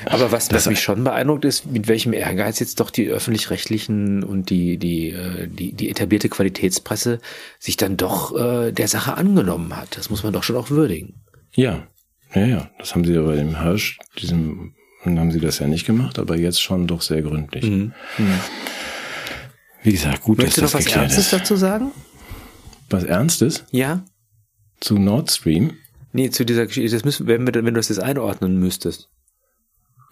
Aber was, was mich schon beeindruckt ist, mit welchem Ehrgeiz jetzt doch die öffentlich-rechtlichen und die, die, äh, die, die etablierte Qualitätspresse sich dann doch äh, der Sache angenommen hat. Das muss man doch schon auch würdigen. Ja, ja, ja. Das haben sie ja bei dem Hirsch, diesem, haben sie das ja nicht gemacht, aber jetzt schon doch sehr gründlich. Mhm. Mhm. Wie gesagt, gut, Möchtest dass das du noch was Ernstes ist. dazu sagen? Was Ernstes? Ja. Zu Nord Stream? Nee, zu dieser Geschichte. Das müssen, wenn, wenn du das jetzt einordnen müsstest.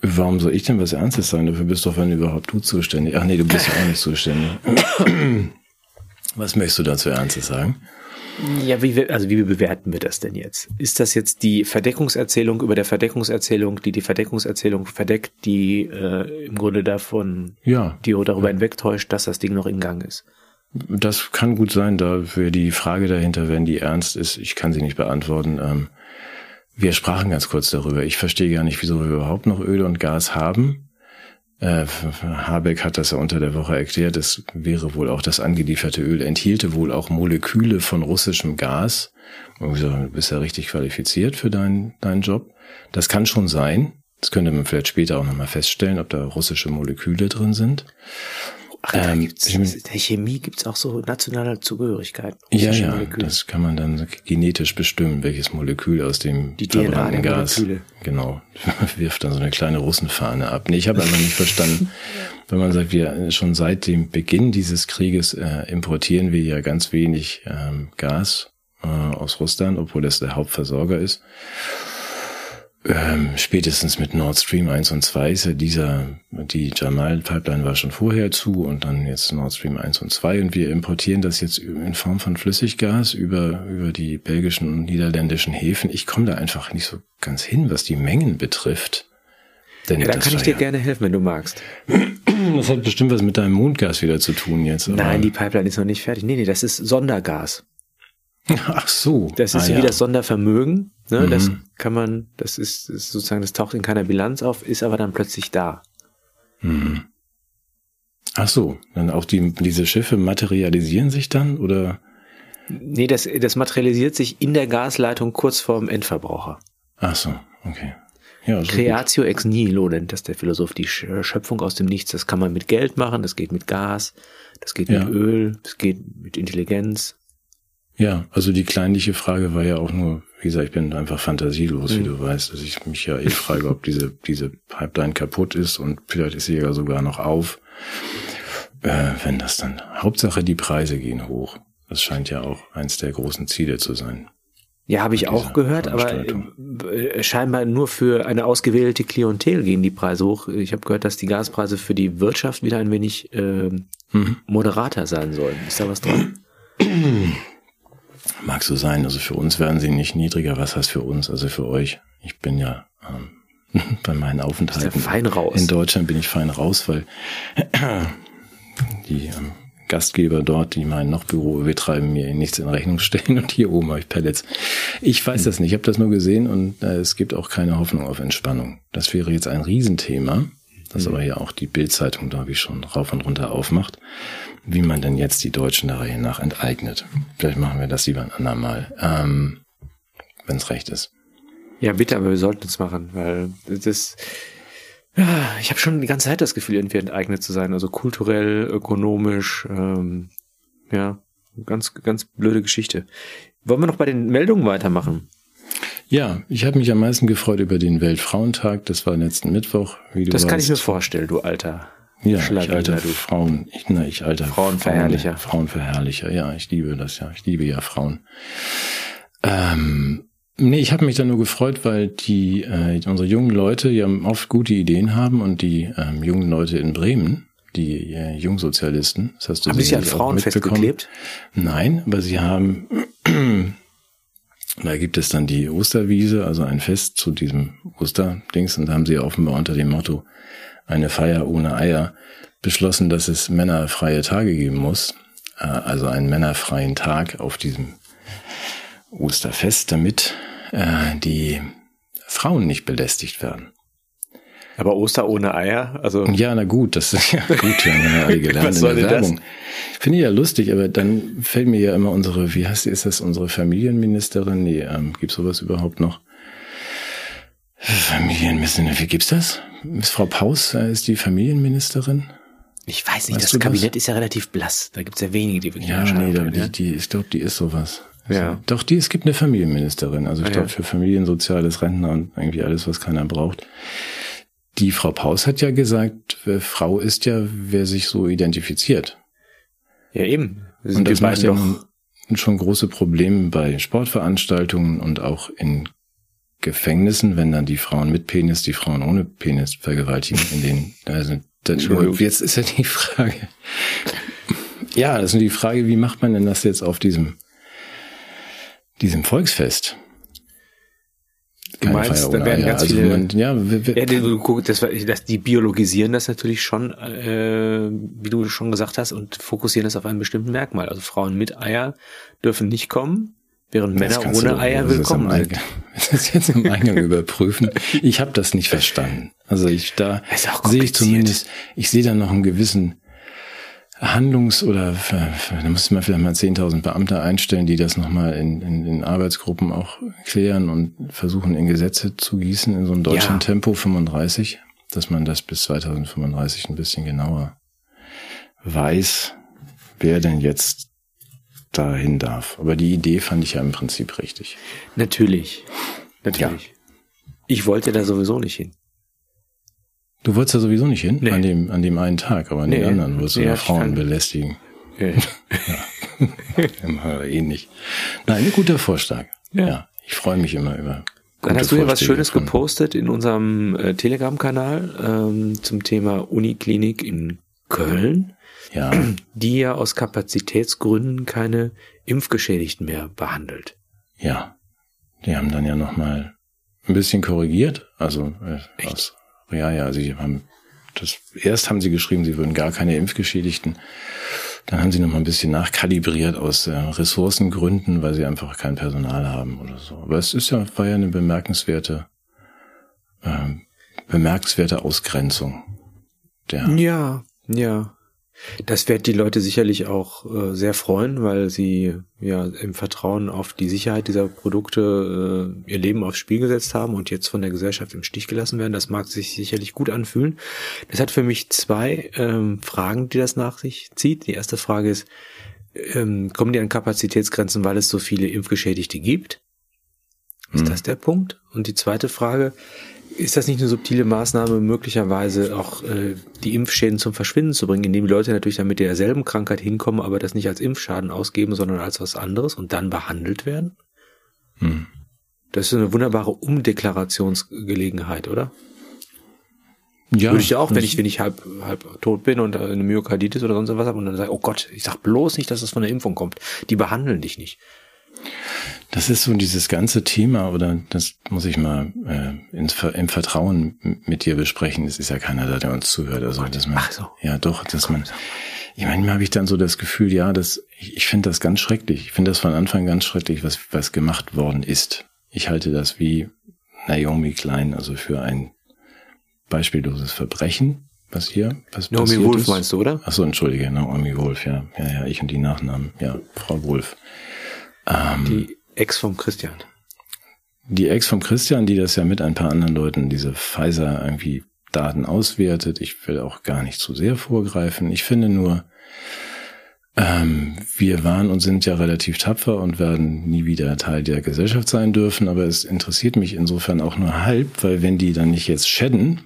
Warum soll ich denn was Ernstes sagen? Dafür bist doch, wenn überhaupt du zuständig. Ach nee, du bist ja auch nicht zuständig. (clears throat) was möchtest du dazu Ernstes sagen? Ja, wie, also wie bewerten wir das denn jetzt? Ist das jetzt die Verdeckungserzählung über der Verdeckungserzählung, die die Verdeckungserzählung verdeckt, die äh, im Grunde davon, ja. die darüber hinwegtäuscht, dass das Ding noch in Gang ist? Das kann gut sein, da wäre die Frage dahinter, wenn die ernst ist, ich kann sie nicht beantworten. Ähm, wir sprachen ganz kurz darüber. Ich verstehe gar nicht, wieso wir überhaupt noch Öl und Gas haben. Äh, Habeck hat das ja unter der Woche erklärt. Es wäre wohl auch das angelieferte Öl enthielte wohl auch Moleküle von russischem Gas. Und gesagt, du bist ja richtig qualifiziert für deinen, deinen Job. Das kann schon sein. Das könnte man vielleicht später auch nochmal feststellen, ob da russische Moleküle drin sind. Ach, ähm, gibt's, in der Chemie gibt's auch so nationale Zugehörigkeit. Ja, ja, Moleküle. das kann man dann genetisch bestimmen, welches Molekül aus dem Die der Gas. Moleküle. Genau, (laughs) wirft dann so eine kleine Russenfahne ab. Nee, ich habe einfach nicht verstanden, (laughs) wenn man sagt, wir schon seit dem Beginn dieses Krieges äh, importieren wir ja ganz wenig ähm, Gas äh, aus Russland, obwohl das der Hauptversorger ist. Ähm, spätestens mit Nord Stream 1 und 2 ist ja dieser, die Jamal-Pipeline war schon vorher zu und dann jetzt Nord Stream 1 und 2 und wir importieren das jetzt in Form von Flüssiggas über, über die belgischen und niederländischen Häfen. Ich komme da einfach nicht so ganz hin, was die Mengen betrifft. Denn ja, da kann ich dir ja, gerne helfen, wenn du magst. (clears throat) Das hat bestimmt was mit deinem Mondgas wieder zu tun jetzt. Nein, die Pipeline ist noch nicht fertig. Nee, nee, das ist Sondergas. Ach so. Das ist ah, wie ja. das Sondervermögen. Ne? Mhm. Das kann man, das ist, ist, sozusagen, das taucht in keiner Bilanz auf, ist aber dann plötzlich da. Mhm. Ach so, dann auch die, diese Schiffe materialisieren sich dann oder? Nee, das, das materialisiert sich in der Gasleitung kurz vorm Endverbraucher. Ach so, okay. Ja, Creatio gut. ex nihilo nennt das der Philosoph, die Schöpfung aus dem Nichts. Das kann man mit Geld machen, das geht mit Gas, das geht ja. mit Öl, das geht mit Intelligenz. Ja, also die kleinliche Frage war ja auch nur, wie gesagt, ich bin einfach fantasielos, mhm. wie du weißt, dass ich mich ja eh frage, ob diese, diese Pipeline kaputt ist und vielleicht ist sie ja sogar noch auf. Äh, wenn das dann, Hauptsache die Preise gehen hoch. Das scheint ja auch eins der großen Ziele zu sein. Ja, habe ich auch gehört, aber äh, scheinbar nur für eine ausgewählte Klientel gehen die Preise hoch. Ich habe gehört, dass die Gaspreise für die Wirtschaft wieder ein wenig äh, moderater sein sollen. Ist da was dran? (clears throat) Mag so sein. Also für uns werden sie nicht niedriger. Was heißt für uns? Also für euch. Ich bin ja ähm, (laughs) bei meinen Aufenthalten fein raus. in Deutschland bin ich fein raus, weil die ähm, Gastgeber dort, die meinen noch Büro betreiben, mir nichts in Rechnung stellen und hier oben habe ich Pellets. Ich weiß hm. das nicht. Ich habe das nur gesehen und äh, es gibt auch keine Hoffnung auf Entspannung. Das wäre jetzt ein Riesenthema. Das mhm. aber ja auch die Bildzeitung da wie schon rauf und runter aufmacht, wie man denn jetzt die Deutschen der Reihe nach enteignet. Vielleicht machen wir das lieber ein andermal, ähm, wenn es recht ist. Ja, bitte, aber wir sollten es machen, weil das, ja, ich habe schon die ganze Zeit das Gefühl, irgendwie enteignet zu sein, also kulturell, ökonomisch, ähm, ja, ganz, ganz blöde Geschichte. Wollen wir noch bei den Meldungen weitermachen? Ja, ich habe mich am meisten gefreut über den Weltfrauentag. Das war letzten Mittwoch. Wie du das weißt. kann ich mir vorstellen, du alter. Ja, ich alter du. Frauen, ich, na, ich alter Frauenverherrlicher. Frauen, Frauenverherrlicher, ja, ich liebe das ja. Ich liebe ja Frauen. Ähm, nee, ich habe mich da nur gefreut, weil die äh, unsere jungen Leute ja oft gute Ideen haben und die ähm, jungen Leute in Bremen, die äh, Jungsozialisten, das hast du haben sie an Frauen festgeklebt? Nein, aber sie haben da gibt es dann die Osterwiese, also ein Fest zu diesem Osterdings, und da haben sie offenbar unter dem Motto eine Feier ohne Eier beschlossen, dass es männerfreie Tage geben muss, äh, also einen männerfreien Tag auf diesem Osterfest, damit äh, die Frauen nicht belästigt werden. Aber Oster ohne Eier? Also ja, na gut, das ist ja gut, wir haben ja alle (laughs) gelernt in der Werbung. Finde ich ja lustig, aber dann fällt mir ja immer unsere, wie heißt die, ist das unsere Familienministerin? Nee, ähm, gibt's sowas überhaupt noch? Familienministerin, wie gibt's das? Ist Frau Paus äh, ist die Familienministerin? Ich weiß nicht, weißt das Kabinett das? ist ja relativ blass. Da gibt's ja wenige, die wirklich Ja, nee, da, die, die, ich glaube, die ist sowas. Ja. Also, doch, die, es gibt eine Familienministerin. Also ich ah, glaube, ja. für Familien, Soziales, Rentner und irgendwie alles, was keiner braucht. Die Frau Paus hat ja gesagt, Frau ist ja, wer sich so identifiziert. Ja, eben. Und das macht ja schon große Probleme bei Sportveranstaltungen und auch in Gefängnissen, wenn dann die Frauen mit Penis, die Frauen ohne Penis vergewaltigen, in denen, also, dann, jetzt ist ja die Frage, ja, das ist die Frage, wie macht man denn das jetzt auf diesem, diesem Volksfest? Du meinst, da werden ganz also viele. Man, ja, ja du, das, das, die biologisieren das natürlich schon, äh, wie du schon gesagt hast, und fokussieren das auf einen bestimmten Merkmal. Also Frauen mit Eier dürfen nicht kommen, während Männer ohne du, Eier willkommen sind. Das (laughs) jetzt im Eingang überprüfen. Ich habe das nicht verstanden. Also ich da sehe ich zumindest, ich sehe da noch einen gewissen Handlungs- oder da muss man vielleicht mal 10.000 Beamte einstellen, die das nochmal in, in, in Arbeitsgruppen auch klären und versuchen in Gesetze zu gießen in so einem deutschen ja. Tempo 35, dass man das bis 2035 ein bisschen genauer weiß, wer denn jetzt dahin darf. Aber die Idee fand ich ja im Prinzip richtig. Natürlich. Natürlich. Ja. Ich wollte da sowieso nicht hin. Du wolltest ja sowieso nicht hin nee. an dem an dem einen Tag, aber an nee. den anderen wolltest du ja, Frauen belästigen. Nee. (laughs) ja. ähnlich. Nein, ein guter Vorschlag. Ja, ja ich freue mich immer über. Dann hast du ja was Schönes von... gepostet in unserem äh, Telegram-Kanal ähm, zum Thema Uniklinik in Köln, ja. die ja aus Kapazitätsgründen keine Impfgeschädigten mehr behandelt. Ja, die haben dann ja noch mal ein bisschen korrigiert, also äh, aus ja, ja, sie haben das, erst haben sie geschrieben, sie würden gar keine Impfgeschädigten. Dann haben sie noch mal ein bisschen nachkalibriert aus äh, Ressourcengründen, weil sie einfach kein Personal haben oder so. Aber es ist ja, war ja eine bemerkenswerte, äh, bemerkenswerte Ausgrenzung. Der ja, ja. Das wird die Leute sicherlich auch äh, sehr freuen, weil sie ja im Vertrauen auf die Sicherheit dieser Produkte äh, ihr Leben aufs Spiel gesetzt haben und jetzt von der Gesellschaft im Stich gelassen werden. Das mag sich sicherlich gut anfühlen. Das hat für mich zwei ähm, Fragen, die das nach sich zieht. Die erste Frage ist, ähm, kommen die an Kapazitätsgrenzen, weil es so viele Impfgeschädigte gibt? Ist hm. das der Punkt? Und die zweite Frage, ist das nicht eine subtile Maßnahme, möglicherweise auch äh, die Impfschäden zum Verschwinden zu bringen, indem die Leute natürlich dann mit derselben Krankheit hinkommen, aber das nicht als Impfschaden ausgeben, sondern als was anderes und dann behandelt werden? Hm. Das ist eine wunderbare Umdeklarationsgelegenheit, oder? Ja. Würde ich ja auch, wenn ich, wenn ich halb, halb tot bin und eine Myokarditis oder sonst was habe und dann sage, oh Gott, ich sag bloß nicht, dass das von der Impfung kommt. Die behandeln dich nicht. Das ist so dieses ganze Thema, oder das muss ich mal äh, ins, im Vertrauen mit dir besprechen. Es ist ja keiner da, der uns zuhört. Also, dass man, Ach so. Ja, doch, dass man. Ich manchmal habe ich dann so das Gefühl, ja, das, ich, ich finde das ganz schrecklich. Ich finde das von Anfang ganz schrecklich, was, was gemacht worden ist. Ich halte das wie Naomi Klein, also für ein beispielloses Verbrechen. was hier was Naomi Wolf ist. meinst du, oder? Ach so, entschuldige, Naomi Wolf, ja. Ja, ja, ich und die Nachnamen. Ja, Frau Wolf. Ähm, die Ex vom Christian. Die Ex vom Christian, die das ja mit ein paar anderen Leuten diese Pfizer irgendwie Daten auswertet. Ich will auch gar nicht zu sehr vorgreifen. Ich finde nur, ähm, wir waren und sind ja relativ tapfer und werden nie wieder Teil der Gesellschaft sein dürfen, aber es interessiert mich insofern auch nur halb, weil wenn die dann nicht jetzt shedden,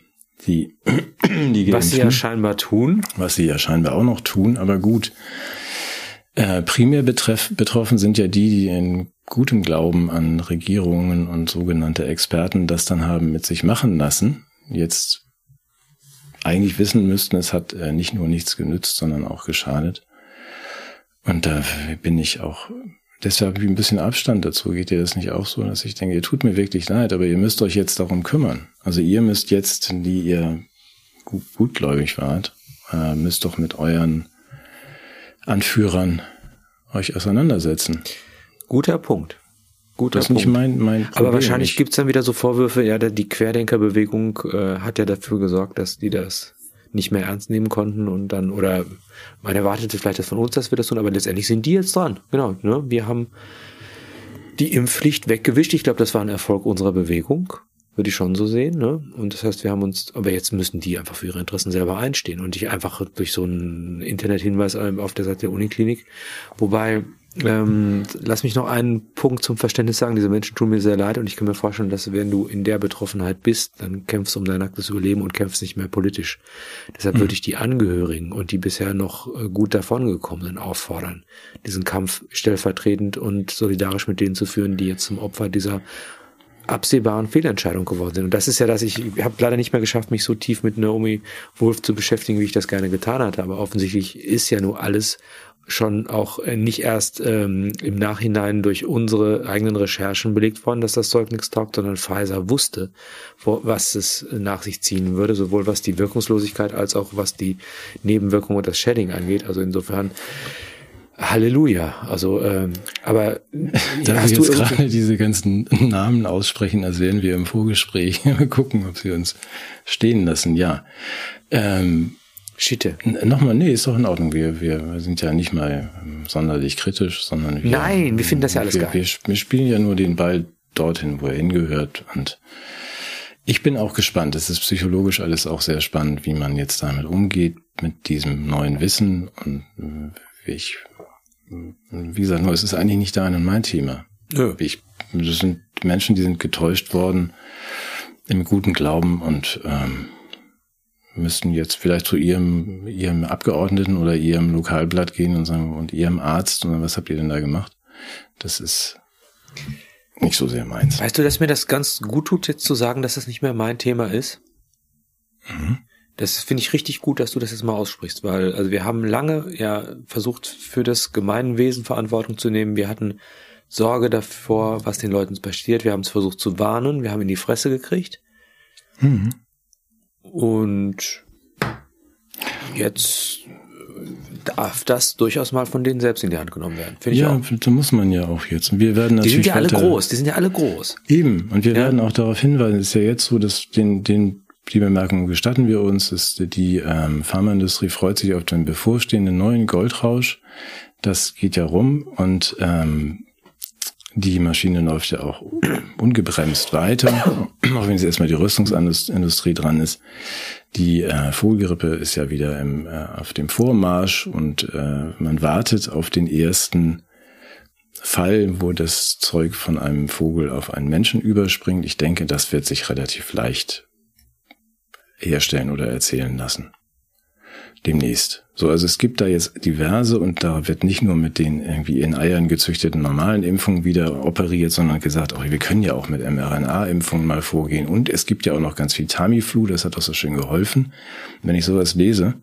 die, (clears throat) die was sie ja scheinbar tun, was sie ja scheinbar auch noch tun, aber gut. Äh, primär betreff, betroffen sind ja die, die in gutem Glauben an Regierungen und sogenannte Experten das dann haben mit sich machen lassen. Jetzt eigentlich wissen müssten, es hat äh, nicht nur nichts genützt, sondern auch geschadet. Und da bin ich auch deshalb ein bisschen Abstand dazu. Geht dir das nicht auch so, dass ich denke, ihr tut mir wirklich leid, aber ihr müsst euch jetzt darum kümmern. Also ihr müsst jetzt, die ihr gut, gutgläubig wart, äh, müsst doch mit euren Anführern euch auseinandersetzen. Guter Punkt. Guter das ist Punkt. nicht mein, mein Problem. Aber wahrscheinlich gibt's dann wieder so Vorwürfe, ja, die Querdenkerbewegung äh, hat ja dafür gesorgt, dass die das nicht mehr ernst nehmen konnten und dann, oder man erwartete vielleicht das von uns, dass wir das tun, aber letztendlich sind die jetzt dran. Genau, ne? Wir haben die Impfpflicht weggewischt. Ich glaube, das war ein Erfolg unserer Bewegung. Würde ich schon so sehen, ne? Und das heißt, wir haben uns, aber jetzt müssen die einfach für ihre Interessen selber einstehen und nicht einfach durch so einen Internethinweis auf der Seite der Uniklinik. Wobei, ähm, lass mich noch einen Punkt zum Verständnis sagen. Diese Menschen tun mir sehr leid und ich kann mir vorstellen, dass wenn du in der Betroffenheit bist, dann kämpfst du um dein nacktes Überleben und kämpfst nicht mehr politisch. Deshalb mhm. würde ich die Angehörigen und die bisher noch äh, gut davongekommenen auffordern, diesen Kampf stellvertretend und solidarisch mit denen zu führen, die jetzt zum Opfer dieser absehbaren Fehlentscheidung geworden sind. Und das ist ja das, ich habe leider nicht mehr geschafft, mich so tief mit Naomi Wolf zu beschäftigen, wie ich das gerne getan hatte. Aber offensichtlich ist ja nur alles schon auch äh, nicht erst ähm, im Nachhinein durch unsere eigenen Recherchen belegt worden, dass das Zeug nichts taugt, sondern Pfizer wusste, wo, was es nach sich ziehen würde, sowohl was die Wirkungslosigkeit als auch was die Nebenwirkung und das Shedding angeht. Also insofern Halleluja. Also, ähm, aber (laughs) Darf hast ich jetzt gerade diese ganzen (laughs) Namen aussprechen, als wären wir im Vorgespräch. (laughs) gucken, ob sie uns stehen lassen. Ja. Ähm, Schitte. Nochmal, nee, ist doch in Ordnung. Wir, wir sind ja nicht mal sonderlich kritisch, sondern wir. Nein, wir finden das ja alles wir, geil. Wir, wir spielen ja nur den Ball dorthin, wo er hingehört. Und ich bin auch gespannt. Es ist psychologisch alles auch sehr spannend, wie man jetzt damit umgeht, mit diesem neuen Wissen. Und äh, ich, wie gesagt, nur, es ist eigentlich nicht dein und mein Thema. Ja. Ich, das sind Menschen, die sind getäuscht worden im guten Glauben und ähm, müssten jetzt vielleicht zu ihrem, ihrem Abgeordneten oder ihrem Lokalblatt gehen und sagen, und ihrem Arzt, und was habt ihr denn da gemacht? Das ist nicht so sehr meins. Weißt du, dass mir das ganz gut tut, jetzt zu sagen, dass das nicht mehr mein Thema ist? Mhm. Das finde ich richtig gut, dass du das jetzt mal aussprichst, weil also wir haben lange ja versucht, für das Gemeinwesen Verantwortung zu nehmen. Wir hatten Sorge davor, was den Leuten passiert. Wir haben es versucht zu warnen. Wir haben in die Fresse gekriegt. Mhm. Und jetzt darf das durchaus mal von denen selbst in die Hand genommen werden. Finde ich ja, auch. da muss man ja auch jetzt. Und wir werden natürlich. Die sind ja alle groß, die sind ja alle groß. Eben. Und wir ja. werden auch darauf hinweisen, es ist ja jetzt so, dass den, den, die Bemerkung gestatten wir uns, ist die ähm, Pharmaindustrie freut sich auf den bevorstehenden neuen Goldrausch. Das geht ja rum und ähm, die Maschine läuft ja auch (clears throat) ungebremst weiter, (clears throat) auch wenn jetzt erstmal die Rüstungsindustrie dran ist. Die äh, Vogelgrippe ist ja wieder im, äh, auf dem Vormarsch und äh, man wartet auf den ersten Fall, wo das Zeug von einem Vogel auf einen Menschen überspringt. Ich denke, das wird sich relativ leicht herstellen oder erzählen lassen demnächst. So, also es gibt da jetzt diverse und da wird nicht nur mit den irgendwie in Eiern gezüchteten normalen Impfungen wieder operiert, sondern gesagt, oh, wir können ja auch mit mRNA-Impfungen mal vorgehen. Und es gibt ja auch noch ganz viel Tamiflu, das hat auch so schön geholfen. Wenn ich sowas lese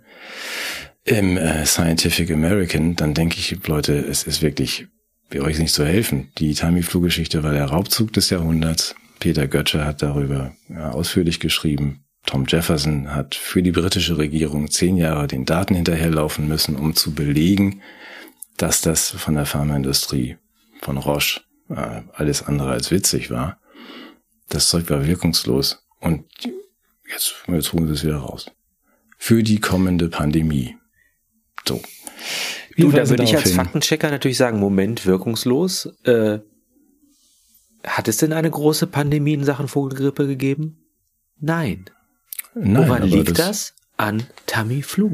im äh, Scientific American, dann denke ich, Leute, es ist wirklich, wir euch nicht zu helfen. Die Tamiflu-Geschichte war der Raubzug des Jahrhunderts. Peter Götze hat darüber ja, ausführlich geschrieben. Tom Jefferson hat für die britische Regierung zehn Jahre den Daten hinterherlaufen müssen, um zu belegen, dass das von der Pharmaindustrie, von Roche, äh, alles andere als witzig war. Das Zeug war wirkungslos und jetzt, jetzt holen sie es wieder raus. für die kommende Pandemie. So. Wie Du, da würde ich als hin? Faktenchecker natürlich sagen, Moment, wirkungslos. Äh, hat es denn eine große Pandemie in Sachen Vogelgrippe gegeben? Nein. Nein, Woran liegt das? An Tamiflu.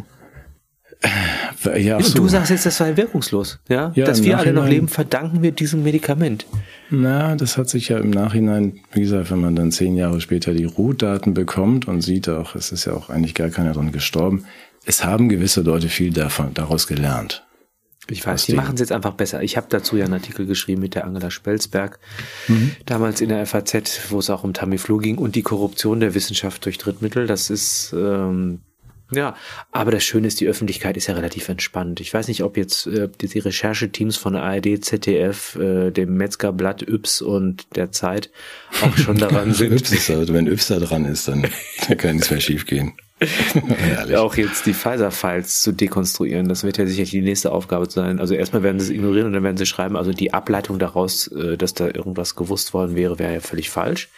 Ja, ach Und so. Du sagst jetzt, das sei wirkungslos. Ja? Ja, Dass wir alle noch leben, verdanken wir diesem Medikament. Na, das hat sich ja im Nachhinein, wie gesagt, wenn man dann zehn Jahre später die Rohdaten bekommt und sieht auch, es ist ja auch eigentlich gar keiner dran gestorben. Es haben gewisse Leute viel davon, daraus gelernt. Ich weiß, die machen es jetzt einfach besser. Ich habe dazu ja einen Artikel geschrieben mit der Angela Spelzberg, Mhm. damals in der FAZ, wo es auch um Tamiflu ging und die Korruption der Wissenschaft durch Drittmittel. Das ist ähm, ja, aber das Schöne ist, die Öffentlichkeit ist ja relativ entspannt. Ich weiß nicht, ob jetzt äh, die, Rechercheteams von ARD, ZDF, äh, dem Metzgerblatt, Yps und der Zeit auch schon (laughs) daran sind. Yps ist, also wenn Yps da dran ist, dann, dann kann nichts mehr schief gehen. Ehrlich. Auch jetzt die Pfizer-Files zu dekonstruieren. Das wird ja sicherlich die nächste Aufgabe sein. Also erstmal werden sie es ignorieren und dann werden sie schreiben, also die Ableitung daraus, äh, dass da irgendwas gewusst worden wäre, wäre ja völlig falsch.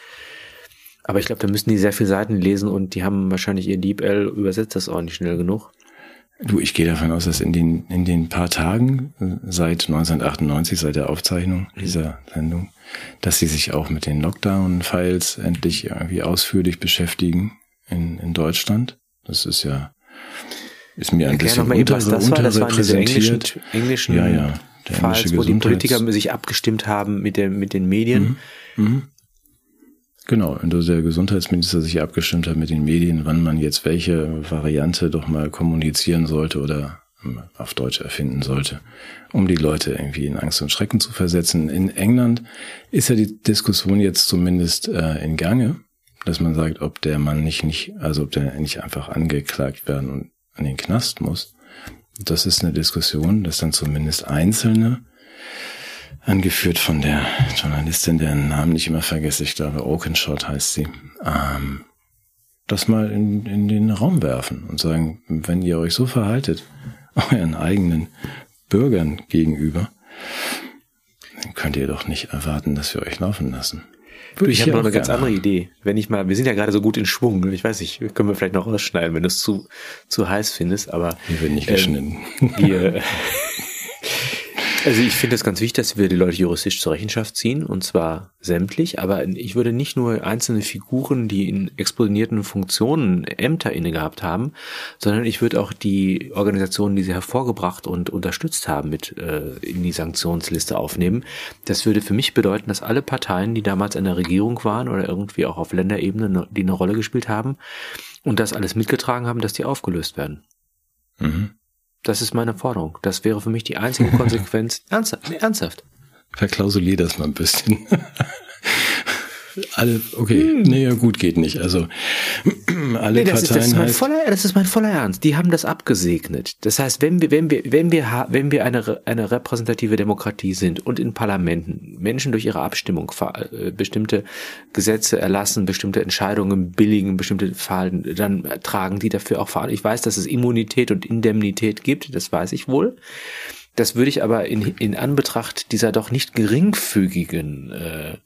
Aber ich glaube, da müssen die sehr viele Seiten lesen und die haben wahrscheinlich ihr DeepL übersetzt das auch nicht schnell genug. Du, ich gehe davon aus, dass in den, in den paar Tagen äh, seit 1998, seit der Aufzeichnung dieser Sendung, dass sie sich auch mit den Lockdown-Files endlich irgendwie ausführlich beschäftigen in, in Deutschland. Das ist ja, ist mir ein Erklär bisschen mal eben, was unter, das war. Das waren diese englischen, englischen Ja, ja, der Files, englische wo die Politiker sich abgestimmt haben mit, der, mit den Medien. Mhm. Genau, und dass der Gesundheitsminister sich abgestimmt hat mit den Medien, wann man jetzt welche Variante doch mal kommunizieren sollte oder ähm, auf Deutsch erfinden sollte, um die Leute irgendwie in Angst und Schrecken zu versetzen. In England ist ja die Diskussion jetzt zumindest äh, in Gange, dass man sagt, ob der Mann nicht, nicht, also ob der nicht einfach angeklagt werden und an den Knast muss. Das ist eine Diskussion, dass dann zumindest Einzelne angeführt von der Journalistin, deren Namen nicht immer vergesse, ich glaube Oakenshot heißt sie, ähm, das mal in, in den Raum werfen und sagen, wenn ihr euch so verhaltet, (laughs) euren eigenen Bürgern gegenüber, dann könnt ihr doch nicht erwarten, dass wir euch laufen lassen. Du, ich habe ja noch eine ganz andere Idee. Wenn ich mal, wir sind ja gerade so gut in Schwung. Ich weiß nicht, können wir vielleicht noch rausschneiden, wenn du es zu, zu heiß findest, aber Hier wird nicht ähm, geschnitten. wir, (laughs) also ich finde es ganz wichtig, dass wir die Leute juristisch zur Rechenschaft ziehen, und zwar sämtlich, aber ich würde nicht nur einzelne Figuren, die in exponierten Funktionen Ämter inne gehabt haben, sondern ich würde auch die Organisationen, die sie hervorgebracht und unterstützt haben, mit äh, in die Sanktionsliste aufnehmen. Das würde für mich bedeuten, dass alle Parteien, die damals in der Regierung waren oder irgendwie auch auf Länderebene, ne- die eine Rolle gespielt haben und das alles mitgetragen haben, dass die aufgelöst werden. Mhm. Das ist meine Forderung. Das wäre für mich die einzige (laughs) Konsequenz. ernsthaft, nee, ernsthaft. Verklausulier das mal ein bisschen. Alle, okay, nee, ja, gut, geht nicht. Also (clears throat) alle Hm. Nee, das, ist, Parteien das, ist mein heißt, voller, das ist mein voller Ernst. Die haben das abgesegnet. Das heißt, wenn wir, wenn wir, wenn wir, wenn wir eine, eine repräsentative Demokratie sind und in Parlamenten Menschen durch ihre Abstimmung äh, bestimmte Gesetze erlassen, bestimmte Entscheidungen billigen, bestimmte Verhalten, dann tragen die dafür auch Verantwortung. Ich weiß, dass es Immunität und Indemnität gibt, das weiß ich wohl. Das würde ich aber in, in Anbetracht dieser doch nicht geringfügigen äh,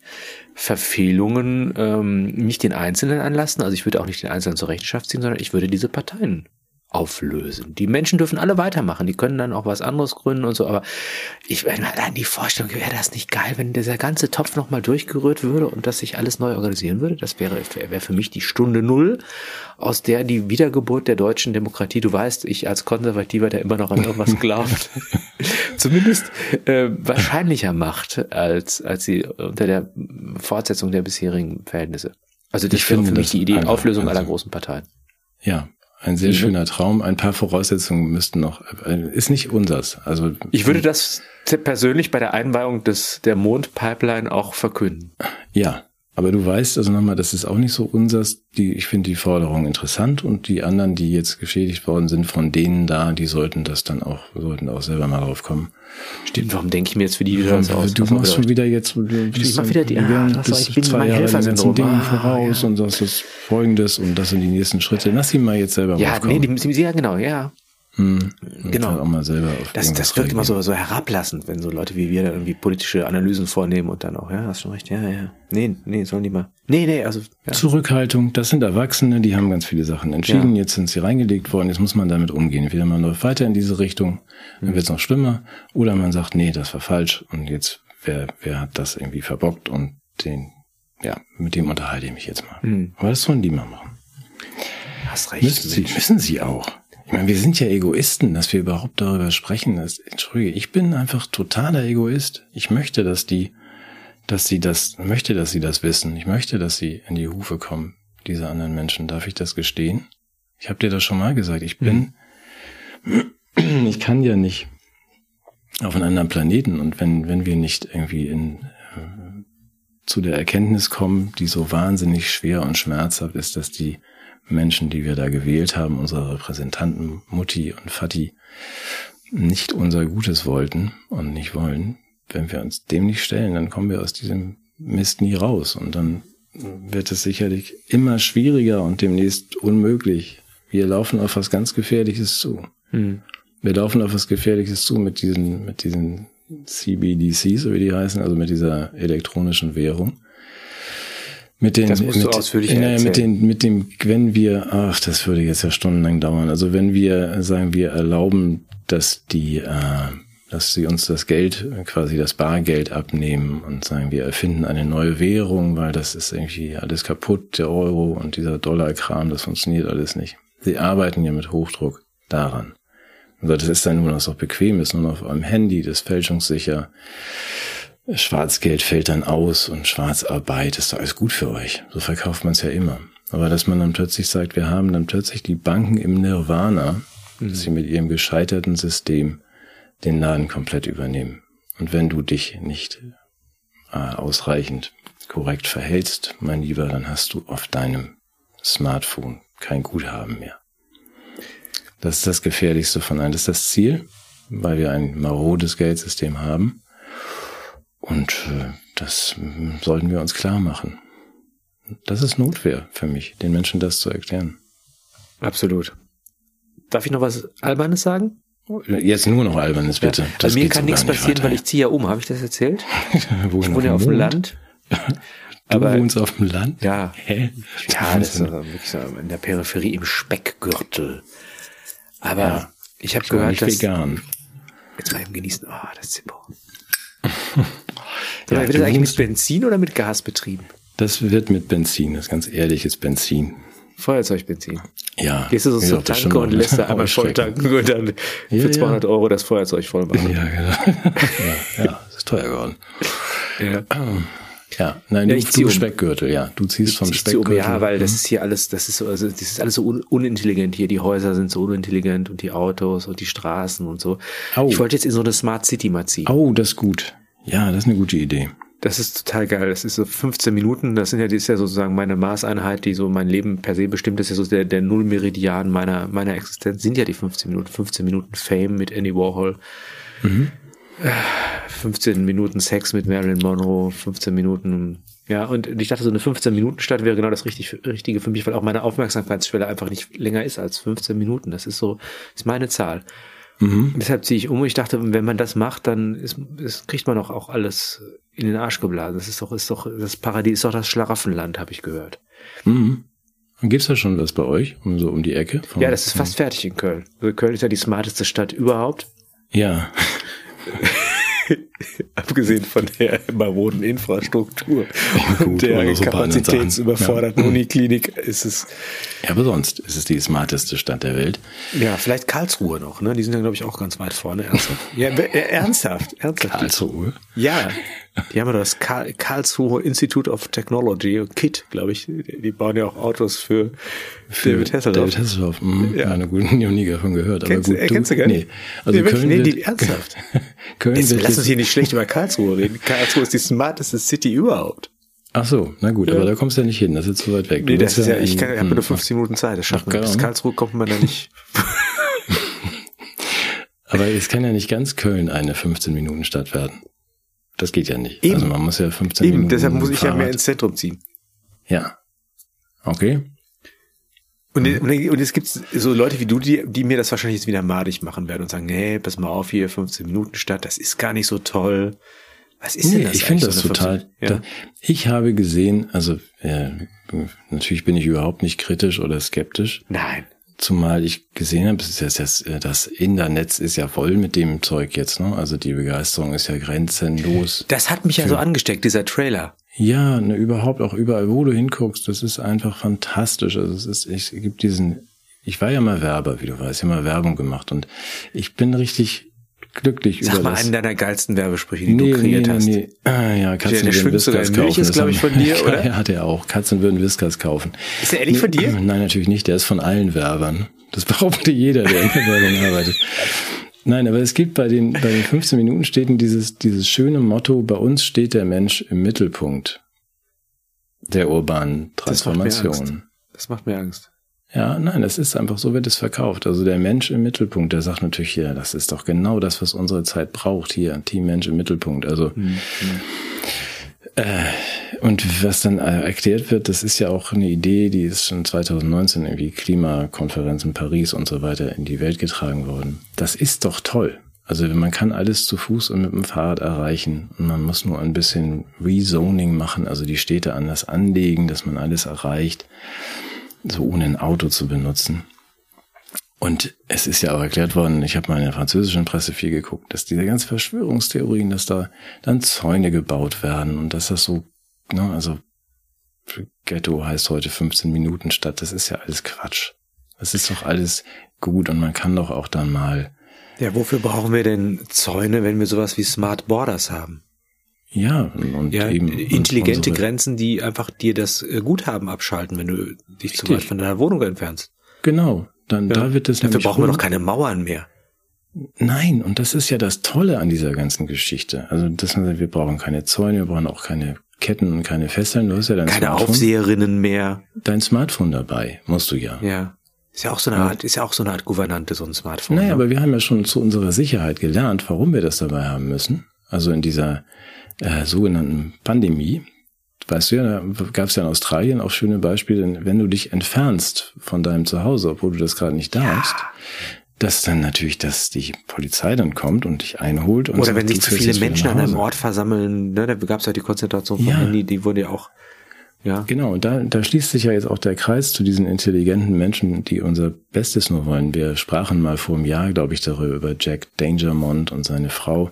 Verfehlungen ähm, nicht den Einzelnen anlassen. Also ich würde auch nicht den Einzelnen zur Rechenschaft ziehen, sondern ich würde diese Parteien auflösen. Die Menschen dürfen alle weitermachen, die können dann auch was anderes gründen und so, aber ich meine allein die Vorstellung, wäre das nicht geil, wenn dieser ganze Topf nochmal durchgerührt würde und das sich alles neu organisieren würde? Das wäre, wäre für mich die Stunde Null, aus der die Wiedergeburt der deutschen Demokratie, du weißt, ich als Konservativer, der immer noch an irgendwas (laughs) glaubt, (laughs) zumindest äh, wahrscheinlicher macht als, als sie unter der Fortsetzung der bisherigen Verhältnisse. Also das Ich wäre finde für mich die Idee, Auflösung aller großen Parteien. ja, ein sehr schöner Traum. Ein paar Voraussetzungen müssten noch, äh, ist nicht unsers. Also Ich würde das persönlich bei der Einweihung des, der Mondpipeline auch verkünden. Ja, aber du weißt also nochmal, das ist auch nicht so unsers. Die, ich finde die Forderung interessant und die anderen, die jetzt geschädigt worden sind, von denen da, die sollten das dann auch, sollten auch selber mal drauf kommen. Stimmt, warum denke ich mir jetzt für die wieder das aus? du machst schon wieder jetzt, bist mach wieder die- ah, das war- ich bin zwei mein Jahre den ganzen Helfersyndrom. Dingen Ah, voraus ja. und das ist folgendes und das sind die nächsten Schritte. Lass sie mal jetzt selber Ja, draufkommen. nee, die, sie, ja, genau, ja. Hm. Genau. Auch mal selber Das, das wirkt immer so, so herablassend, wenn so Leute wie wir da irgendwie politische Analysen vornehmen und dann auch, ja, hast schon recht, ja, ja. Nee, nee, sollen die mal. Nee, nee, also. Ja. Zurückhaltung, das sind Erwachsene, die haben ganz viele Sachen entschieden, Ja. jetzt sind sie reingelegt worden, jetzt muss man damit umgehen. Entweder man läuft weiter in diese Richtung, dann wird es noch schlimmer, oder man sagt, nee, das war falsch und jetzt, wer, wer hat das irgendwie verbockt und den, ja, mit dem unterhalte ich mich jetzt mal. Hm. Aber das sollen die mal machen. Hast recht. Müssen sie, müssen sie auch. Ich meine, wir sind ja Egoisten, dass wir überhaupt darüber sprechen. Das, Entschuldige, ich bin einfach totaler Egoist. Ich möchte, dass die, dass sie das, möchte, dass sie das wissen. Ich möchte, dass sie in die Hufe kommen, diese anderen Menschen. Darf ich das gestehen? Ich habe dir das schon mal gesagt. Ich bin, ich kann ja nicht auf einen anderen Planeten und wenn, wenn wir nicht irgendwie in, äh, zu der Erkenntnis kommen, die so wahnsinnig schwer und schmerzhaft ist, dass die Menschen, die wir da gewählt haben, unsere Repräsentanten Mutti und Vati, nicht unser Gutes wollten und nicht wollen, wenn wir uns dem nicht stellen, dann kommen wir aus diesem Mist nie raus und dann wird es sicherlich immer schwieriger und demnächst unmöglich. Wir laufen auf was ganz Gefährliches zu. Hm. Wir laufen auf was Gefährliches zu mit diesen, mit diesen CBDCs, so wie die heißen, also mit dieser elektronischen Währung. Mit den, Das musst du mit, ausführlicher äh, mit erzählen. den, mit dem, wenn wir, ach, das würde jetzt ja stundenlang dauern. Also wenn wir sagen, wir erlauben, dass die, äh, dass sie uns das Geld, quasi das Bargeld abnehmen und sagen, wir erfinden eine neue Währung, weil das ist irgendwie alles kaputt, der Euro und dieser Dollarkram, das funktioniert alles nicht. Sie arbeiten ja mit Hochdruck daran. Also das ist dann nur noch so bequem, ist nur noch auf eurem Handy, das ist fälschungssicher. Schwarzgeld fällt dann aus und Schwarzarbeit ist alles gut für euch. So verkauft man es ja immer. Aber dass man dann plötzlich sagt, wir haben dann plötzlich die Banken im Nirvana, dass sie mit ihrem gescheiterten System den Laden komplett übernehmen. Und wenn du dich nicht äh, ausreichend korrekt verhältst, mein Lieber, dann hast du auf deinem Smartphone kein Guthaben mehr. Das ist das Gefährlichste von allen. Das ist das Ziel, weil wir ein marodes Geldsystem haben. Und äh, das sollten wir uns klar machen. Das ist Notwehr für mich, den Menschen das zu erklären. Absolut. Darf ich noch was Albernes sagen? Jetzt nur noch Albernes, bitte. Ja, also mir kann nichts nicht passieren, weiter. weil ich ziehe ja um. Habe ich das erzählt? (laughs) Wo Ich wohne ja auf dem Land. Du aber- wohnst auf dem Land? Ja. Hä? Ja, das ist also wirklich so in der Peripherie im Speckgürtel. Aber Ja. ich habe gehört, nicht dass vegan. jetzt mal eben genießen. Oh, das Zippo. (laughs) Ja, wird das eigentlich mit Benzin oder mit Gas betrieben? Das wird mit Benzin, das ist ganz ehrliches Benzin. Feuerzeugbenzin. Ja. Gehst du so Wie zur gesagt, das schon Tanke und lässt da (laughs) einmal voll tanken und dann Ja, für ja. 200 Euro das Feuerzeug voll machen. Ja, genau. (laughs) ja, ja, das ist teuer geworden. Ja. Ja, nein, Ja, du, ich du um. Speckgürtel, ja. Du ziehst vom Ich um, Speckgürtel. ja, weil das ist hier alles, das ist so, also das ist alles so un unintelligent hier. Die Häuser sind so unintelligent und die Autos und die Straßen und so. Au. Ich wollte jetzt in so eine Smart City mal ziehen. Oh, das ist gut. Ja, das ist eine gute Idee. Das ist total geil. Das ist so 15 Minuten. Das sind ja, das ist ja sozusagen meine Maßeinheit, die so mein Leben per se bestimmt. Das ist ja so der, der Nullmeridian meiner, meiner Existenz. Sind ja die 15 Minuten. 15 Minuten Fame mit Andy Warhol. Äh, 15 Minuten Sex mit Marilyn Monroe. 15 Minuten, ja. Und ich dachte, so eine 15 Minuten Stadt wäre genau das richtig, Richtige für mich, weil auch meine Aufmerksamkeitsschwelle einfach nicht länger ist als 15 Minuten. Das ist so, ist meine Zahl. Mhm. Deshalb ziehe ich um. Ich dachte, wenn man das macht, dann ist, ist, kriegt man doch auch alles in den Arsch geblasen. Das ist doch, ist doch, das Paradies ist doch das Schlaraffenland, habe ich gehört. Mhm. Und gibt's da schon was bei euch? Um, so um die Ecke? Vom- Ja, das ist fast fertig in Köln. Also Köln ist ja die smarteste Stadt überhaupt. Ja. (laughs) (laughs) Abgesehen von der maroden Infrastruktur und der so kapazitätsüberforderten Uniklinik ist es. Ja, aber sonst ist es die smarteste Stadt der Welt. Ja, vielleicht Karlsruhe noch, ne? Die sind ja, glaube ich, auch ganz weit vorne. Ernsthaft. Ja, äh, ernsthaft, ernsthaft. Karlsruhe. Ja, die haben ja das Karl Karlsruhe Institute of Technology, KIT, glaube ich. Die bauen ja auch Autos für, für David Hasselhoff. David Hasselhoff. Mhm. Ja. Ja, na gut, (laughs) nie nie davon gehört. Aber Kennst, gut, äh, kennst du gar nicht? Nee, also Nee, wirklich? Köln nee, die, ernsthaft. (laughs) Köln Jetzt, wird lass uns hier nicht schlecht über Karlsruhe reden. (laughs) Karlsruhe ist die smarteste City überhaupt. ach so, na gut, aber da kommst du ja nicht hin, das ist zu weit weg. Du Nee, das ist ja, ich ich habe hm, nur 15 Minuten Zeit, das schafft man. Bis. Karlsruhe kommt man da nicht. Aber es kann ja nicht ganz Köln eine 15-Minuten-Stadt werden. Das geht ja nicht. Eben. Also man muss ja 15 Eben, Minuten deshalb muss ich ja mehr ins Zentrum ziehen. Ja. Okay. Und, und, und es gibt so Leute wie du, die, die mir das wahrscheinlich jetzt wieder madig machen werden und sagen, nee, pass mal auf hier, 15 Minuten statt, das ist gar nicht so toll. Was ist denn das? Ich finde das so total. Ja. Da, ich habe gesehen, also äh, natürlich bin ich überhaupt nicht kritisch oder skeptisch. Nein. Zumal ich gesehen habe, das, das, das Internetz ist ja voll mit dem Zeug jetzt, ne? Also die Begeisterung ist ja grenzenlos. Das hat mich ja so angesteckt, dieser Trailer. Ja, ne, überhaupt auch überall, wo du hinguckst, das ist einfach fantastisch. Also es ist, ich gibt diesen, ich war ja mal Werber, wie du weißt, ich habe mal Werbung gemacht und ich bin richtig glücklich Sag über mal einen deiner geilsten Werbesprüche, die nee, du kreiert nee, hast. Nee. Ah, ja, Katzen der, der würden Whiskers kaufen. Milch ist, glaube ich, von dir, (laughs) oder? Ja, hat er auch. Katzen würden Whiskers kaufen. Ist der ehrlich von dir? Nein, natürlich nicht. Der ist von allen Werbern. Das (laughs) behauptet jeder, der in der Werbung arbeitet. Nein, aber es gibt bei den, bei den 15 Minuten Städten dieses, dieses schöne Motto, bei uns steht der Mensch im Mittelpunkt der urbanen Transformation. Das macht mir Angst. Ja, nein, das ist einfach so wird es verkauft. Also der Mensch im Mittelpunkt, der sagt natürlich hier, das ist doch genau das, was unsere Zeit braucht hier, Team Mensch im Mittelpunkt. Also mhm. äh, und was dann äh, erklärt wird, das ist ja auch eine Idee, die ist schon 2019 irgendwie Klimakonferenz in Paris und so weiter in die Welt getragen worden. Das ist doch toll. Also man kann alles zu Fuß und mit dem Fahrrad erreichen. Und man muss nur ein bisschen Rezoning machen, also die Städte anders anlegen, dass man alles erreicht so ohne ein Auto zu benutzen. Und es ist ja auch erklärt worden, ich habe mal in der französischen Presse viel geguckt, dass diese ganzen Verschwörungstheorien, dass da dann Zäune gebaut werden und dass das so, ne, also Ghetto heißt heute 15 Minuten statt, das ist ja alles Quatsch. Das ist doch alles gut und man kann doch auch dann mal. Ja, wofür brauchen wir denn Zäune, wenn wir sowas wie Smart Borders haben? Ja, und ja, eben intelligente Grenzen, die einfach dir das äh, Guthaben abschalten, wenn du dich zu weit von deiner Wohnung entfernst. Genau, dann ja. da wird es Dafür brauchen wir doch keine Mauern mehr. Nein, und das ist ja das Tolle an dieser ganzen Geschichte. Also, dass man sagt, wir brauchen keine Zäune, wir brauchen auch keine Ketten und keine Fesseln. Du hast ja dein keine Smartphone. Aufseherinnen mehr. Dein Smartphone dabei, musst du ja. Ja. Ist ja auch so eine Art, ist ja auch so eine Art Gouvernante, so ein Smartphone. Naja, ne? aber wir haben ja schon zu unserer Sicherheit gelernt, warum wir das dabei haben müssen. Also in dieser äh, sogenannten Pandemie. Weißt du ja, da gab es ja in Australien auch schöne Beispiele, wenn du dich entfernst von deinem Zuhause, obwohl du das gerade nicht darfst, ja. dass dann natürlich, dass die Polizei dann kommt und dich einholt. Und Oder wenn sich zu viele Menschen an einem Ort versammeln, ne, da gab es ja die Konzentration von ja. Handy, die wurde ja auch ja. Genau, und da, da schließt sich ja jetzt auch der Kreis zu diesen intelligenten Menschen, die unser Bestes nur wollen. Wir sprachen mal vor einem Jahr, glaube ich, darüber, über Jack Dangermond und seine Frau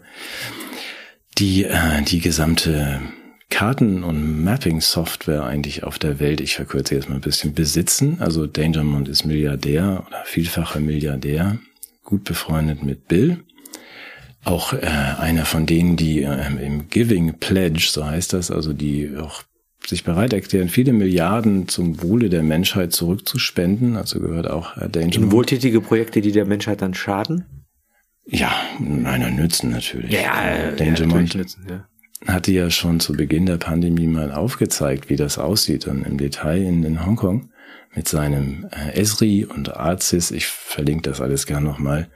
die äh, die gesamte Karten- und Mapping-Software eigentlich auf der Welt, ich verkürze jetzt mal ein bisschen, besitzen. Also Dangermond ist Milliardär oder vielfacher Milliardär, gut befreundet mit Bill. Auch äh, einer von denen, die äh, im Giving Pledge, so heißt das, also die auch sich bereit erklären, viele Milliarden zum Wohle der Menschheit zurückzuspenden. Also gehört auch äh, Dangermond. In wohltätige Projekte, die der Menschheit dann schaden? Ja, einer nützen natürlich. Ja, Dangermond ja, nützen, ja. hatte ja schon zu Beginn der Pandemie mal aufgezeigt, wie das aussieht und im Detail in, in Hongkong mit seinem äh, Esri und Arzis, ich verlinke das alles gern nochmal,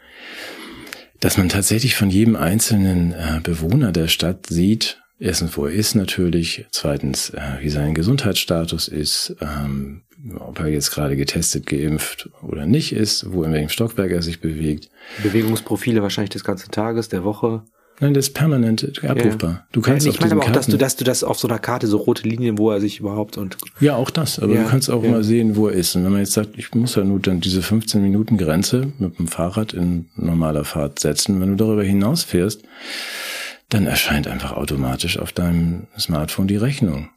dass man tatsächlich von jedem einzelnen äh, Bewohner der Stadt sieht, erstens, wo er ist natürlich, zweitens, äh, wie sein Gesundheitsstatus ist, ähm, ob er jetzt gerade getestet, geimpft oder nicht ist, wo in welchem Stockwerk er sich bewegt. Bewegungsprofile wahrscheinlich des ganzen Tages, der Woche. Nein, das ist permanent abrufbar. Ja. Du kannst ja, ich meine aber auch, dass du, dass du das auf so einer Karte, so rote Linien, wo er sich überhaupt und. Ja, auch das. Aber ja, du kannst auch ja. mal sehen, wo er ist. Und wenn man jetzt sagt, ich muss ja nur dann diese 15 Minuten Grenze mit dem Fahrrad in normaler Fahrt setzen, wenn du darüber hinaus fährst, dann erscheint einfach automatisch auf deinem Smartphone die Rechnung.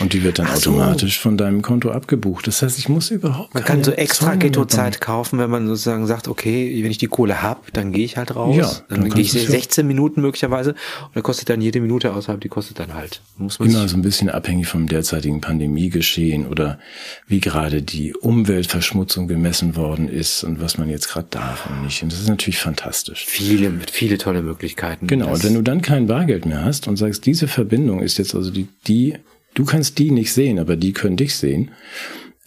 Und die wird dann Ach automatisch so. von deinem Konto abgebucht. Das heißt, ich muss überhaupt. Man kann so extra Ghetto-Zeit kaufen, wenn man sozusagen sagt, okay, wenn ich die Kohle hab, dann gehe ich halt raus. Ja, dann, dann gehe ich 16 Minuten möglicherweise und dann kostet dann jede Minute außerhalb, die kostet dann halt. Muss man Immer so ein bisschen abhängig vom derzeitigen Pandemiegeschehen oder wie gerade die Umweltverschmutzung gemessen worden ist und was man jetzt gerade darf und nicht. Und das ist natürlich fantastisch. Viele, viele tolle Möglichkeiten. Genau. Und wenn du dann kein Bargeld mehr hast und sagst, diese Verbindung ist jetzt also die, die Du kannst die nicht sehen, aber die können dich sehen.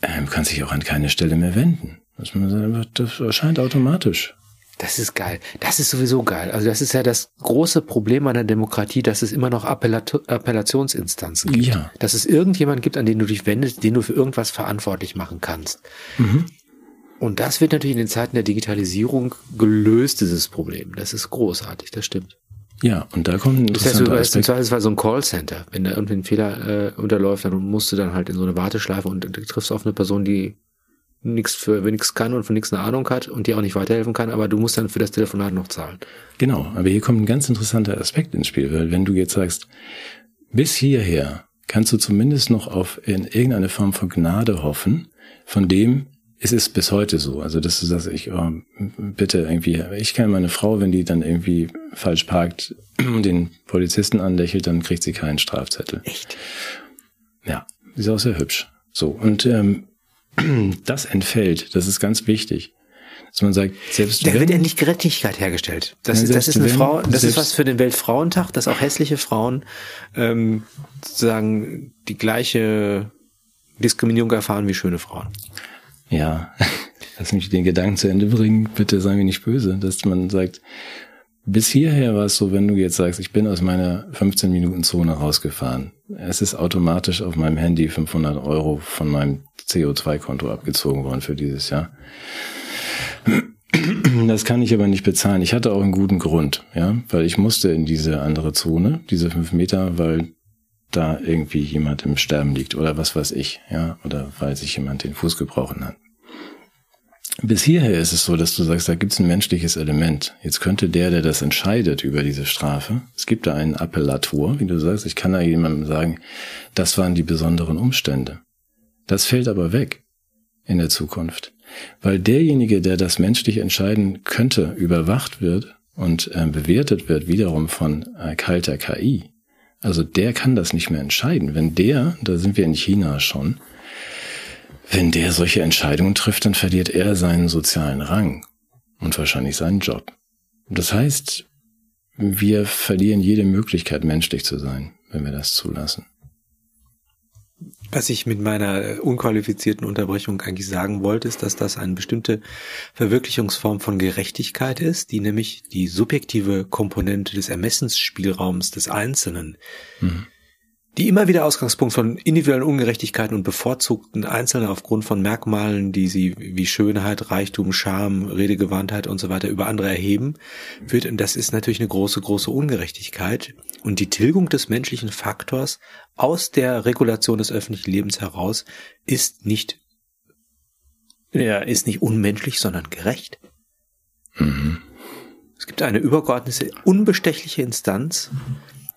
Ähm, kannst dich auch an keine Stelle mehr wenden. Das erscheint automatisch. Das ist geil. Das ist sowieso geil. Also das ist ja das große Problem einer Demokratie, dass es immer noch Appellat Appellationsinstanzen gibt. Ja. Dass es irgendjemand gibt, an den du dich wendest, den du für irgendwas verantwortlich machen kannst. Mhm. Und das wird natürlich in den Zeiten der Digitalisierung gelöst, dieses Problem. Das ist großartig, das stimmt. Ja, und da kommt ein interessanter das heißt, du Aspekt. Das war so ein Callcenter. Wenn da irgendwie ein Fehler äh, unterläuft, dann musst du dann halt in so eine Warteschleife und du triffst auf eine Person, die nichts für nichts kann und von nichts eine Ahnung hat und dir auch nicht weiterhelfen kann, aber du musst dann für das Telefonat noch zahlen. Genau, aber hier kommt ein ganz interessanter Aspekt ins Spiel, weil wenn du jetzt sagst, bis hierher kannst du zumindest noch auf in irgendeine Form von Gnade hoffen, von dem es ist bis heute so. Also dass du sagst, ich oh, bitte irgendwie, ich kenne meine Frau, wenn die dann irgendwie falsch parkt (clears throat) und den Polizisten anlächelt, dann kriegt sie keinen Strafzettel. Echt? Ja, die ist auch sehr hübsch. So und ähm, (clears throat) das entfällt. Das ist ganz wichtig. Dass man sagt, selbst da wird ja nicht Gerechtigkeit hergestellt. Das, ist, das ist eine wenn, Frau, das ist was für den Weltfrauentag, dass auch hässliche Frauen ähm, sozusagen die gleiche Diskriminierung erfahren wie schöne Frauen. Ja, (laughs) lass mich den Gedanken zu Ende bringen. Bitte sei mir nicht böse, dass man sagt, bis hierher war es so, wenn du jetzt sagst, ich bin aus meiner 15 Minuten Zone rausgefahren. Es ist automatisch auf meinem Handy 500 Euro von meinem CO2-Konto abgezogen worden für dieses Jahr. (clears throat) Das kann ich aber nicht bezahlen. Ich hatte auch einen guten Grund, ja, weil ich musste in diese andere Zone, diese fünf Meter, weil da irgendwie jemand im Sterben liegt oder was weiß ich, ja, oder weil sich jemand den Fuß gebrochen hat. Bis hierher ist es so, dass du sagst, da gibt es ein menschliches Element. Jetzt könnte der, der das entscheidet über diese Strafe, es gibt da einen Appellator, wie du sagst, ich kann da jemandem sagen, das waren die besonderen Umstände. Das fällt aber weg in der Zukunft, weil derjenige, der das menschlich entscheiden könnte, überwacht wird und äh, bewertet wird wiederum von äh, kalter KI. Also der kann das nicht mehr entscheiden. Wenn der, da sind wir in China schon, wenn der solche Entscheidungen trifft, dann verliert er seinen sozialen Rang und wahrscheinlich seinen Job. Das heißt, wir verlieren jede Möglichkeit, menschlich zu sein, wenn wir das zulassen. Was ich mit meiner unqualifizierten Unterbrechung eigentlich sagen wollte, ist, dass das eine bestimmte Verwirklichungsform von Gerechtigkeit ist, die nämlich die subjektive Komponente des Ermessensspielraums des Einzelnen mhm die immer wieder Ausgangspunkt von individuellen Ungerechtigkeiten und bevorzugten Einzelnen aufgrund von Merkmalen, die sie wie Schönheit, Reichtum, Charme, Redegewandtheit und so weiter über andere erheben, wird, und das ist natürlich eine große, große Ungerechtigkeit. Und die Tilgung des menschlichen Faktors aus der Regulation des öffentlichen Lebens heraus ist nicht, ja, ist nicht unmenschlich, sondern gerecht. Mhm. Es gibt eine übergeordnete, unbestechliche Instanz,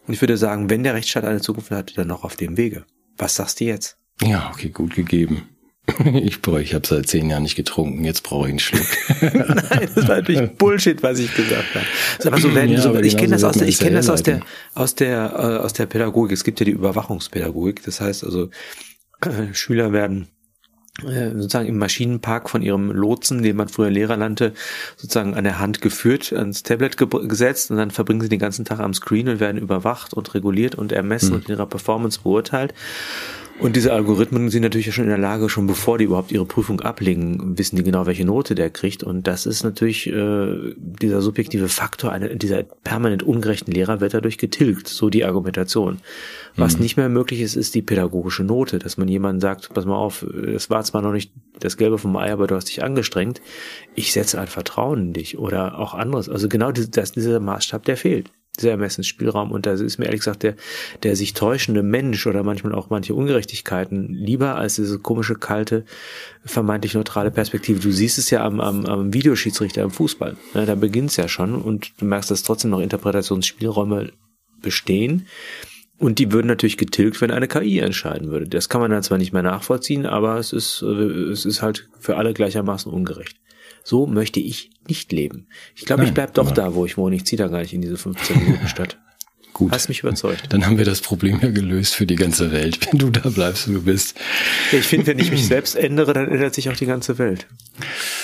und ich würde sagen, wenn der Rechtsstaat eine Zukunft hat, dann noch auf dem Wege. Was sagst du jetzt? Ja, okay, gut gegeben. (laughs) Ich brauche, ich habe seit zehn Jahren nicht getrunken, jetzt brauche ich einen Schluck. (laughs) Nein, das war natürlich (laughs) Bullshit, was ich gesagt habe. Aber so werden, ja, so, aber ich kenne das aus der, ich kenne das aus der, aus der, äh, aus der Pädagogik. Es gibt ja die Überwachungspädagogik. Das heißt also, äh, (clears throat) Schüler werden sozusagen im Maschinenpark von ihrem Lotsen, den man früher Lehrer nannte, sozusagen an der Hand geführt, ans Tablet ge gesetzt und dann verbringen sie den ganzen Tag am Screen und werden überwacht und reguliert und ermessen mhm. und in ihrer Performance beurteilt. Und diese Algorithmen sind natürlich schon in der Lage, schon bevor die überhaupt ihre Prüfung ablegen, wissen die genau, welche Note der kriegt. Und das ist natürlich äh, dieser subjektive Faktor, eine, dieser permanent ungerechten Lehrer wird dadurch getilgt, so die Argumentation. Was mhm. nicht mehr möglich ist, ist die pädagogische Note, dass man jemandem sagt, pass mal auf, es war zwar noch nicht das Gelbe vom Ei, aber du hast dich angestrengt. Ich setze ein Vertrauen in dich oder auch anderes. Also genau das, dieser Maßstab, der fehlt dieser Ermessensspielraum. Und da ist mir ehrlich gesagt der, der sich täuschende Mensch oder manchmal auch manche Ungerechtigkeiten lieber als diese komische, kalte, vermeintlich neutrale Perspektive. Du siehst es ja am, am, am Videoschiedsrichter im Fußball. Ja, da beginnt es ja schon und du merkst, dass trotzdem noch Interpretationsspielräume bestehen. Und die würden natürlich getilgt, wenn eine KI entscheiden würde. Das kann man dann zwar nicht mehr nachvollziehen, aber es ist, äh, es ist halt für alle gleichermaßen ungerecht. So möchte ich nicht leben. Ich glaube, ich bleib doch da, wo ich wohne. Ich ziehe da gar nicht in diese 15 Minuten Stadt. (laughs) Gut. Hast mich überzeugt. Dann haben wir das Problem ja gelöst für die ganze Welt, wenn du da bleibst, wo du bist. Ich finde, wenn ich mich (clears throat) selbst ändere, dann ändert sich auch die ganze Welt.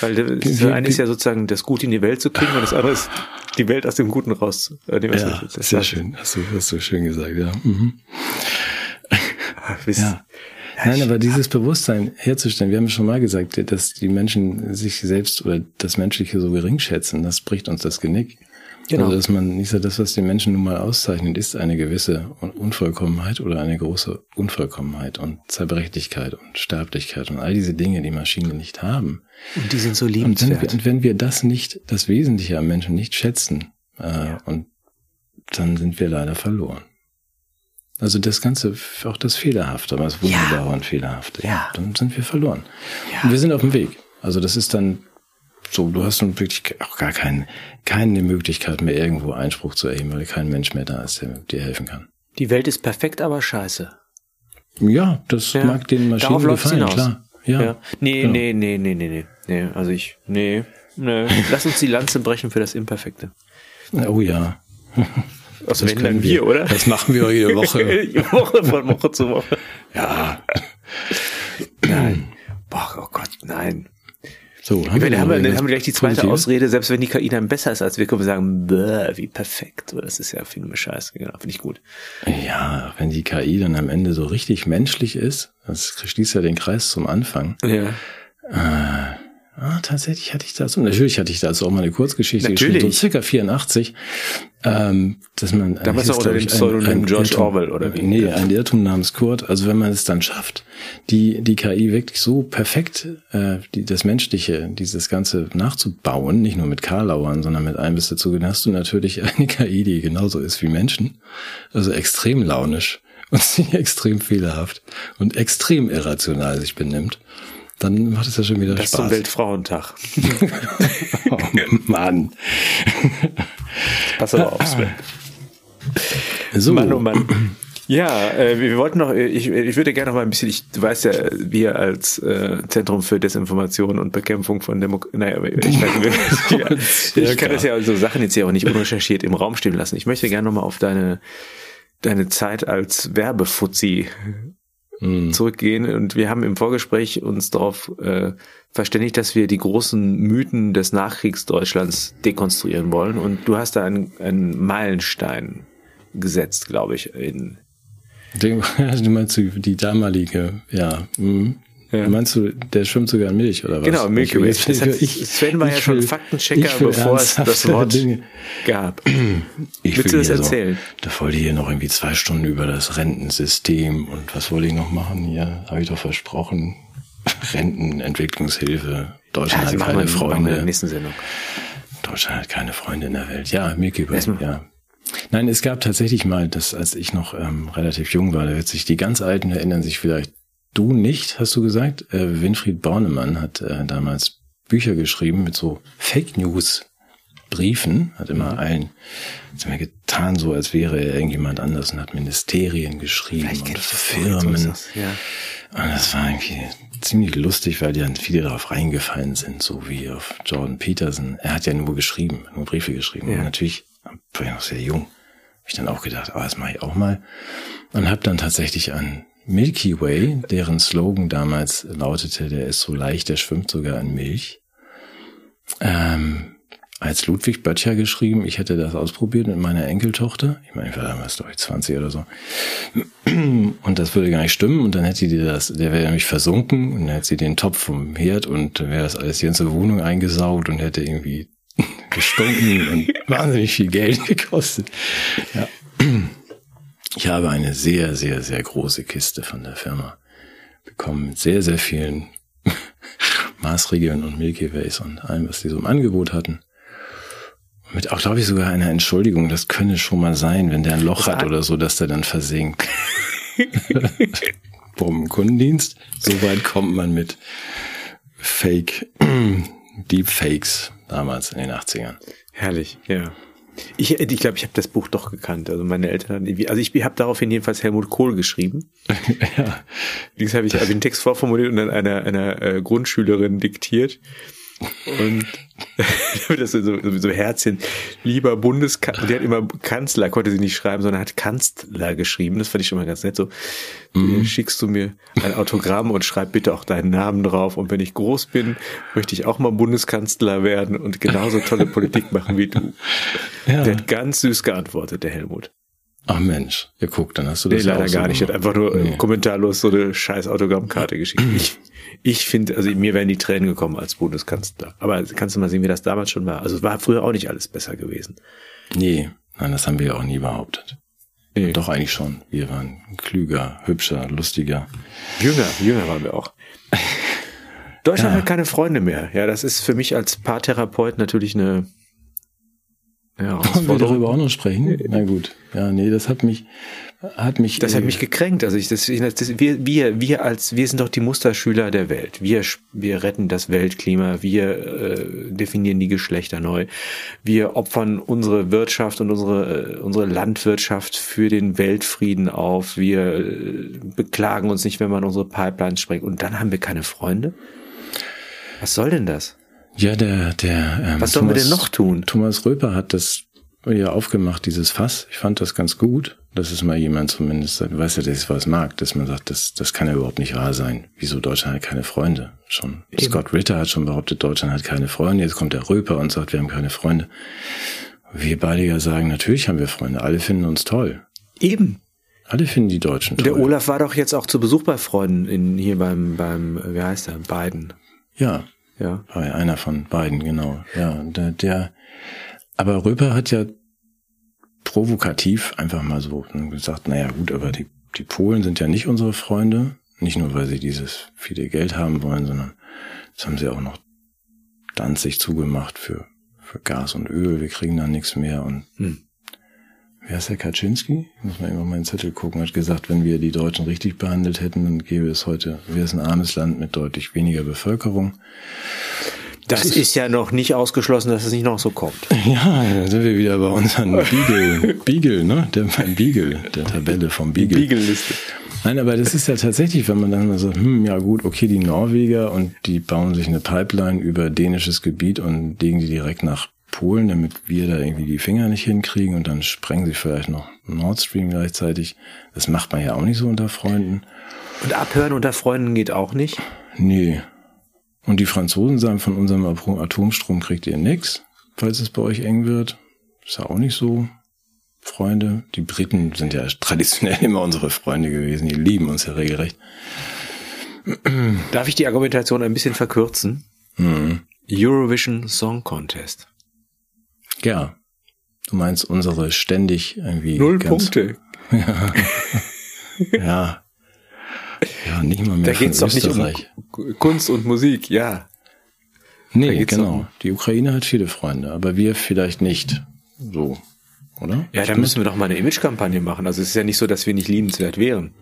Weil das eine ist ja sozusagen das Gute in die Welt zu kriegen und das andere ist die Welt aus dem Guten raus. Äh, ja, das sehr schön. Hast du, hast du schön gesagt, ja. Mhm. Ach, ja. Nein, aber dieses Bewusstsein herzustellen, wir haben schon mal gesagt, dass die Menschen sich selbst oder das Menschliche so gering schätzen, das bricht uns das Genick. Genau. Also, dass man nicht sagt, das, was die Menschen nun mal auszeichnet, ist eine gewisse Unvollkommenheit oder eine große Unvollkommenheit und Zerbrechlichkeit und Sterblichkeit und all diese Dinge, die Maschinen nicht haben. Und die sind so liebenswert. Und wenn wir, und wenn wir das nicht, das Wesentliche am Menschen nicht schätzen, äh, ja. und dann sind wir leider verloren. Also das Ganze, auch das Fehlerhafte, aber das Wunderbare ja. und Fehlerhafte, ja. dann sind wir verloren. Ja. Und wir sind auf dem Weg. Also das ist dann so, du hast nun wirklich auch gar kein, keine Möglichkeit mehr, irgendwo Einspruch zu erheben, weil kein Mensch mehr da ist, der dir helfen kann. Die Welt ist perfekt, aber scheiße. Ja, das ja. mag den Maschinen gefallen, klar. Ja. ja. Nee, genau. nee, nee, nee, nee, nee. Nee, also ich, nee, nee. Lass uns die Lanze brechen für das Imperfekte. (laughs) Oh ja. Was das wenn wir, oder? Das machen wir jede Woche. (laughs) Woche von Woche zu Woche. Ja. Nein. Boah, oh Gott, nein. So, haben, wir, dann haben, wir, dann haben wir gleich die zweite positiv? Ausrede, selbst wenn die KI dann besser ist als wir, können wir sagen, bäh, wie perfekt. Das ist ja, finde ich scheiße. Genau, finde ich gut. Ja, wenn die KI dann am Ende so richtig menschlich ist, das schließt ja den Kreis zum Anfang. Ja. Äh, Ah, tatsächlich hatte ich dazu, natürlich hatte ich dazu auch mal eine Kurzgeschichte natürlich. geschrieben, so circa 84, ähm, dass man... Damals auch unter dem Pseudonym George Irrtum, Orwell, oder wie? Nee, ein Irrtum namens Kurt. Also wenn man es dann schafft, die, die KI wirklich so perfekt, äh, die, das Menschliche, dieses Ganze nachzubauen, nicht nur mit Karlauern, sondern mit allem bis dazu, dann hast du natürlich eine KI, die genauso ist wie Menschen, also extrem launisch und (laughs) extrem fehlerhaft und extrem irrational sich benimmt dann macht es ja schon wieder das Spaß. Das zum Weltfrauentag. (laughs) oh Mann. Pass aber auf, Sven. So. Mann, oh Mann. Ja, äh, wir wollten noch, äh, ich, ich würde gerne noch mal ein bisschen, ich, du weißt ja, wir als äh, Zentrum für Desinformation und Bekämpfung von Demokratie, naja, ich, weiß, (laughs) ja, ich kann das ja so Sachen jetzt ja auch nicht unrecherchiert im Raum stehen lassen. Ich möchte gerne noch mal auf deine, deine Zeit als Werbefuzzi mhm. zurückgehen. Und wir haben im Vorgespräch uns darauf äh, verständigt, dass wir die großen Mythen des Nachkriegsdeutschlands dekonstruieren wollen. Und du hast da einen, einen Meilenstein gesetzt, glaube ich, in (laughs) du meinst die damalige, ja. Mhm. Ja. Meinst du, der schwimmt sogar in Milch oder was? Genau, Milky Way. Sven war ja schon Faktenchecker, bevor es das Wort Dinge. (laughs) gab. Ich Willst du das erzählen? So, da wollte ich hier noch irgendwie zwei Stunden über das Rentensystem und was wollte ich noch machen hier? Habe ich doch versprochen. (laughs) Rentenentwicklungshilfe. Deutschland ja, hat keine wir, Freunde. In der nächsten Sendung. Deutschland hat keine Freunde in der Welt. Ja, Milky Way, ja. Nein, es gab tatsächlich mal, das, als ich noch ähm, relativ jung war, da wird sich die ganz Alten erinnern sich vielleicht Du nicht, hast du gesagt? Äh, Winfried Bornemann hat äh, damals Bücher geschrieben mit so Fake News Briefen, hat immer mhm. allen, hat immer getan, so als wäre er irgendjemand anders und hat Ministerien geschrieben und Firmen. Das, ja. Und das war irgendwie ziemlich lustig, weil die dann viele darauf reingefallen sind, so wie auf Jordan Peterson. Er hat ja nur geschrieben, nur Briefe geschrieben. Ja. Und natürlich, war ich noch sehr jung, habe ich dann auch gedacht, ah, das mache ich auch mal. Und habe dann tatsächlich an Milky Way, deren Slogan damals lautete, der ist so leicht, der schwimmt sogar in Milch. Ähm, als Ludwig Böttcher geschrieben, ich hätte das ausprobiert mit meiner Enkeltochter. Ich meine, ich war damals, glaube ich, 20 oder so. Und das würde gar nicht stimmen. Und dann hätte die das, der wäre nämlich versunken und dann hätte sie den Topf vom Herd und dann wäre das alles die ganze Wohnung eingesaugt und hätte irgendwie (laughs) gestunken und wahnsinnig viel Geld (laughs) gekostet. Ja. Ich habe eine sehr, sehr, sehr große Kiste von der Firma bekommen mit sehr, sehr vielen (laughs) Maßregeln und Milky Ways und allem, was die so im Angebot hatten. Mit auch, glaube ich, sogar einer Entschuldigung, das könne schon mal sein, wenn der ein Loch hat oder so, dass der dann versinkt. (laughs) Vom Kundendienst. So weit kommt man mit Fake, (clears throat) Deepfakes damals in den 80ern. Herrlich, ja. Ich ich, glaube, ich habe das Buch doch gekannt. Also meine Eltern, also ich habe daraufhin jedenfalls Helmut Kohl geschrieben. (laughs) ja. Links habe ich hab den Text vorformuliert und dann einer, einer äh, Grundschülerin diktiert. Und (laughs) das ist so, so Herzchen, lieber Bundeskanzler, die hat immer Kanzler, konnte sie nicht schreiben, sondern hat Kanzler geschrieben. Das fand ich schon mal ganz nett. So, mhm. schickst du mir ein Autogramm und schreib bitte auch deinen Namen drauf. Und wenn ich groß bin, möchte ich auch mal Bundeskanzler werden und genauso tolle Politik machen wie du. (laughs) Ja. Der hat ganz süß geantwortet, der Helmut. Ach Mensch, ja guck, dann hast du das nee, leider auch gar nicht. Ich gemacht. einfach nur Nee. kommentarlos so eine scheiß Autogrammkarte geschickt. Ich, ich finde, also mir wären die Tränen gekommen als Bundeskanzler. Aber kannst du mal sehen, wie das damals schon war. Also es war früher auch nicht alles besser gewesen. Nee, nein, das haben wir ja auch nie behauptet. Nee. Doch eigentlich schon. Wir waren klüger, hübscher, lustiger. Jünger, jünger waren wir auch. (laughs) Deutschland Ja. hat keine Freunde mehr. Ja, das ist für mich als Paartherapeut natürlich eine ja, Wollen wir darüber auch noch sprechen? Na gut. Ja, nee, das hat mich, hat mich. Das hat äh, mich gekränkt. Also ich, das, das, wir, wir, wir als, wir sind doch die Musterschüler der Welt. Wir, wir retten das Weltklima. Wir äh, definieren die Geschlechter neu. Wir opfern unsere Wirtschaft und unsere, äh, unsere Landwirtschaft für den Weltfrieden auf. Wir äh, beklagen uns nicht, wenn man unsere Pipelines sprengt. Und dann haben wir keine Freunde. Was soll denn das? Ja, der, der. Ähm, Was sollen wir denn noch tun? Thomas Röper hat das ja aufgemacht, dieses Fass. Ich fand das ganz gut, dass es mal jemand zumindest sagt, weißt du, das ist was mag, dass man sagt, das, das kann ja überhaupt nicht wahr sein. Wieso Deutschland hat keine Freunde? Schon. Eben. Scott Ritter hat schon behauptet, Deutschland hat keine Freunde. Jetzt kommt der Röper und sagt, wir haben keine Freunde. Wir beide ja sagen, natürlich haben wir Freunde. Alle finden uns toll. Eben. Alle finden die Deutschen toll. Der Olaf war doch jetzt auch zu Besuch bei Freunden in, hier beim, beim, wie heißt er, Biden. ja, Ja. Bei einer von beiden, genau. Ja, der, der aber Röper hat ja provokativ einfach mal so gesagt, naja gut, aber die, die Polen sind ja nicht unsere Freunde. Nicht nur, weil sie dieses viele Geld haben wollen, sondern jetzt haben sie auch noch Danzig zugemacht für, für Gas und Öl. Wir kriegen da nichts mehr. Und Hm. Wer ist der Kaczynski? Muss mal eben auf meinen Zettel gucken. Hat gesagt, wenn wir die Deutschen richtig behandelt hätten, dann gäbe es heute, wäre es ein armes Land mit deutlich weniger Bevölkerung. Das ist ja noch nicht ausgeschlossen, dass es nicht noch so kommt. (laughs) Ja, da sind wir wieder bei unseren (laughs) Beagle, Beagle, ne? Der Beagle, der Tabelle vom Beagle. Beagle-Liste. Nein, aber das ist ja tatsächlich, wenn man dann mal sagt, hm, ja gut, okay, die Norweger und die bauen sich eine Pipeline über dänisches Gebiet und legen die direkt nach Polen, damit wir da irgendwie die Finger nicht hinkriegen und dann sprengen sie vielleicht noch Nord Stream gleichzeitig. Das macht man ja auch nicht so unter Freunden. Und abhören unter Freunden geht auch nicht. Nee. Und die Franzosen sagen, von unserem Atom- Atomstrom kriegt ihr nix, falls es bei euch eng wird. Ist ja auch nicht so. Freunde. Die Briten sind ja traditionell (laughs) immer unsere Freunde gewesen. Die lieben uns ja regelrecht. Darf ich die Argumentation ein bisschen verkürzen? Mhm. Eurovision Song Contest. Ja. Du meinst unsere ständig irgendwie. Null Punkte. (laughs) Ja. Ja, nicht mal mehr Da von geht's doch nicht um Kunst und Musik, ja. Nee, genau. Die Ukraine hat viele Freunde, aber wir vielleicht nicht. So. Oder? Ja, da müssen wir doch mal eine Imagekampagne machen. Also es ist ja nicht so, dass wir nicht liebenswert wären.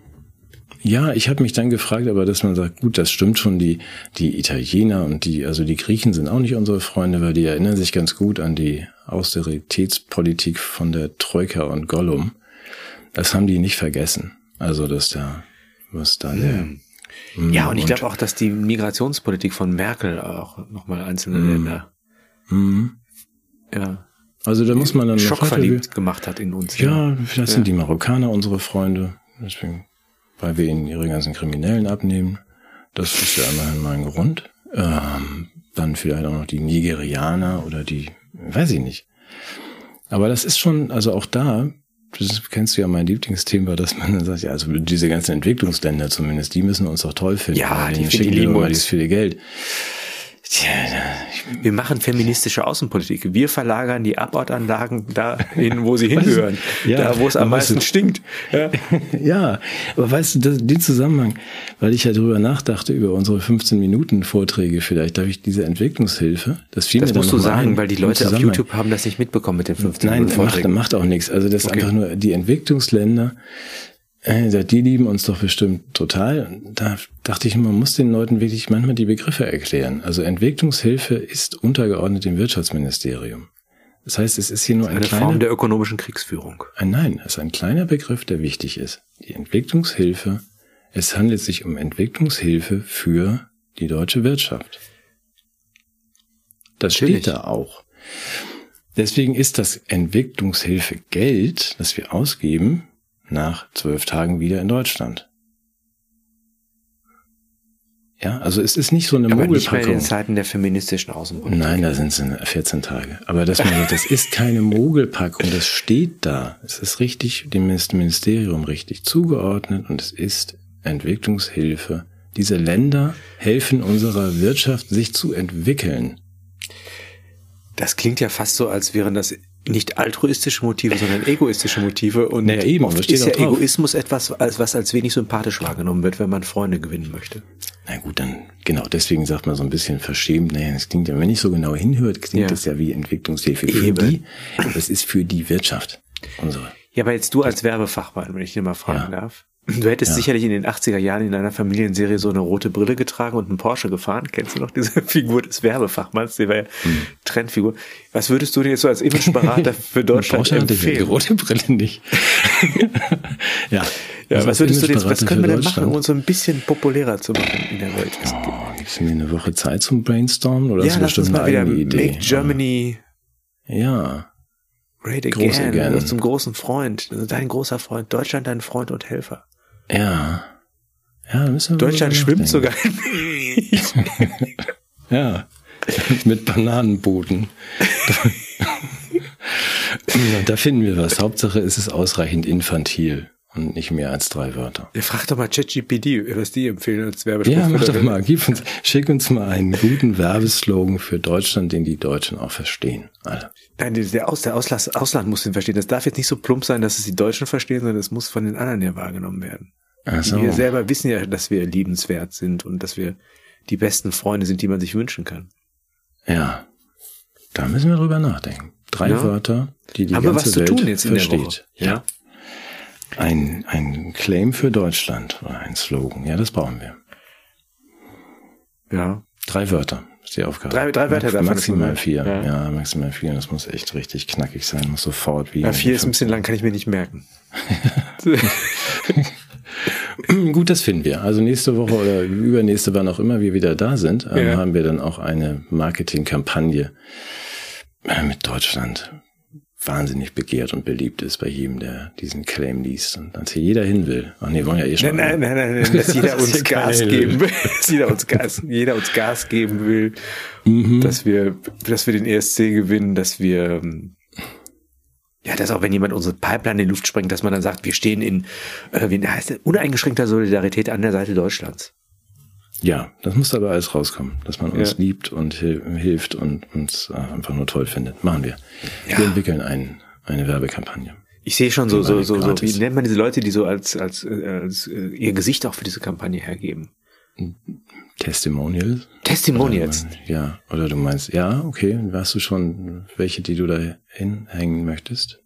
Ja, ich habe mich dann gefragt, aber dass man sagt, gut, das stimmt schon, die, die Italiener und die, also die Griechen sind auch nicht unsere Freunde, weil die erinnern sich ganz gut an die Austeritätspolitik von der Troika und Gollum. Das haben die nicht vergessen. Also, dass da, was da der, Ja, und ich glaube auch, dass die Migrationspolitik von Merkel auch nochmal einzelne Länder Mhm. ja, also da muss man dann noch schockverliebt gemacht hat in uns. Ja, vielleicht sind die Marokkaner unsere Freunde, deswegen, weil wir ihnen ihre ganzen Kriminellen abnehmen. Das ist ja immerhin mal ein Grund. Ähm, dann vielleicht auch noch die Nigerianer oder die, weiß ich nicht. Aber das ist schon, also auch da, das kennst du ja mein Lieblingsthema, dass man dann sagt, ja, also diese ganzen Entwicklungsländer zumindest, die müssen uns doch toll finden. Ja, die denen die schicken wir lieben uns. viele Geld. Tja, Wir machen feministische Außenpolitik. Wir verlagern die Abortanlagen dahin, wo sie (laughs) hingehören. Ja, da, wo es am meisten du- stinkt. (laughs) Ja. Ja, aber weißt du, das, den Zusammenhang, weil ich ja drüber nachdachte, über unsere 15-Minuten-Vorträge vielleicht, darf ich diese Entwicklungshilfe, das fiel Das mir musst du sagen, ein, weil die Leute auf. YouTube haben das nicht mitbekommen mit den 15 Nein, Minuten macht, Vorträgen. macht auch nichts. Also das ist Okay. einfach nur, die Entwicklungsländer, äh, die lieben uns doch bestimmt total. Da dachte ich, man muss den Leuten wirklich manchmal die Begriffe erklären. Also Entwicklungshilfe ist untergeordnet dem Wirtschaftsministerium. Das heißt, es ist hier nur ein Eine kleiner, Form der ökonomischen Kriegsführung. ein Nein, es ist ein kleiner Begriff, der wichtig ist. Die Entwicklungshilfe, es handelt sich um Entwicklungshilfe für die deutsche Wirtschaft. Das Natürlich. steht da auch. Deswegen ist das Entwicklungshilfegeld, das wir ausgeben, nach zwölf Tagen wieder in Deutschland. Ja, also es ist nicht so eine Aber nicht mehr in Mogelpackung. den Zeiten der feministischen Außenpolitik. Nein, da sind es 14 Tage. Aber das, das ist keine Mogelpackung, das steht da. Es ist richtig, dem Ministerium richtig zugeordnet und es ist Entwicklungshilfe. Diese Länder helfen unserer Wirtschaft, sich zu entwickeln. Das klingt ja fast so, als wären das nicht altruistische Motive, sondern egoistische Motive. Und Naja, eben, oft ist ja drauf. Egoismus etwas, was als wenig sympathisch wahrgenommen wird, wenn man Freunde gewinnen möchte. Na gut, dann genau deswegen sagt man so ein bisschen verschämt. Naja, das klingt ja, wenn nicht so genau hinhört, klingt Ja. das ja wie Entwicklungshilfe für Eben. die. Das ist für die Wirtschaft. Unsere. Ja, aber jetzt du als Werbefachmann, wenn ich dir mal fragen Ja. darf. Du hättest Ja. sicherlich in den 80er Jahren in deiner Familienserie so eine rote Brille getragen und einen Porsche gefahren. Kennst du noch diese (laughs) Figur des Werbefachmanns? Die war ja Hm. Trendfigur. Was würdest du dir jetzt so als Imageberater (laughs) für Deutschland Porsche ja die empfehlen? rote Brille nicht. (laughs) ja. Ja, Also was würdest du jetzt, was können wir denn machen, um uns so ein bisschen populärer zu machen in der Welt? Es gibt- gibst du mir eine Woche Zeit zum Brainstormen oder ja, hast du bestimmt mal eine wieder eigene Idee? Make Germany Ja. Great Groß again. again. Also zum großen Freund. Also dein großer Freund. Deutschland dein Freund und Helfer. Ja. Ja, müssen wir Deutschland schwimmt sogar. (laughs) Ja. (laughs) Mit Bananenbooten. (laughs) Da finden wir was. Hauptsache es ist ausreichend infantil und nicht mehr als drei Wörter. Ja, frag doch mal ChatGPT, was die empfehlen als Werbespruch. Ja, mach doch mal. Gib uns, schick uns mal einen guten Werbeslogan für Deutschland, den die Deutschen auch verstehen. Alle. Nein, der, Aus, der Auslas, Ausland muss den verstehen. Das darf jetzt nicht so plump sein, dass es die Deutschen verstehen, sondern es muss von den anderen ja wahrgenommen werden. Ach so. Wir selber wissen ja, dass wir liebenswert sind und dass wir die besten Freunde sind, die man sich wünschen kann. Ja. Da müssen wir drüber nachdenken. Drei Ja. Wörter, die die Haben ganze was zu Welt tun jetzt in der versteht. Ja. Ein, ein Claim für Deutschland oder ein Slogan. Ja, das brauchen wir. Ja. Drei Wörter ist die Aufgabe. Drei- drei Wörter ist Maximal gut. vier. Ja. Ja. maximal vier. Das muss echt richtig knackig sein. Muss sofort wie. ja vier ist ein bisschen lang, kann ich mir nicht merken. (laughs) Gut, das finden wir. Also nächste Woche oder übernächste, wann auch immer wir wieder da sind, ähm, Ja. haben wir dann auch eine Marketingkampagne äh, mit Deutschland. Wahnsinnig begehrt und beliebt ist bei jedem, der diesen Claim liest. Und als hier jeder hin will. Ach nee, wollen ja eh schon. Nein, nein, nein, nein, nein dass (laughs) jeder uns Gas geben will, dass jeder uns Gas, jeder uns Gas geben will, Mhm. dass wir, dass wir den ESC gewinnen, dass wir, ja, dass auch wenn jemand unsere Pipeline in die Luft sprengt, dass man dann sagt, wir stehen in, äh, wie heißt das, uneingeschränkter Solidarität an der Seite Deutschlands. Ja, das muss aber alles rauskommen, dass man uns Ja. liebt und hil hilft und uns äh, einfach nur toll findet. Machen wir. Ja. Wir entwickeln ein, eine Werbekampagne. Ich sehe schon so, so, so, so, wie nennt man diese Leute, die so als, als, äh, als äh, ihr Gesicht auch für diese Kampagne hergeben? Testimonials? Testimonials. Oder, ja, oder du meinst, ja, okay, hast du schon welche, die du da hinhängen möchtest?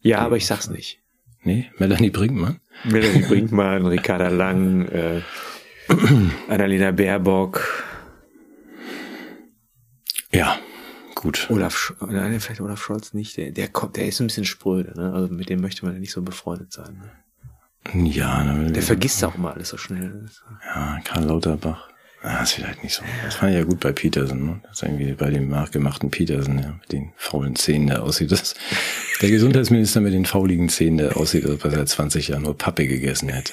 Ja, aber ich sag's nicht. Nee, Melanie Brinkmann? Melanie (laughs) Brinkmann, Ricarda Lang, äh, Annalena Baerbock, Ja, gut. Olaf, nein, vielleicht Olaf Scholz nicht. Der, der kommt, der ist ein bisschen spröde, ne? Also mit dem möchte man ja nicht so befreundet sein. Ne? Ja, dann, Der vergisst auch immer alles so schnell. ja, Karl Lauterbach. Ah, ist vielleicht nicht so. Das fand ich ja gut bei Peterson, ne? Das ist irgendwie bei dem nachgemachten Peterson, ja, mit den faulen Zähnen, der aussieht. Das, der Gesundheitsminister mit den fauligen Zähnen, der aussieht, als ob er seit 20 Jahren nur Pappe gegessen hätte.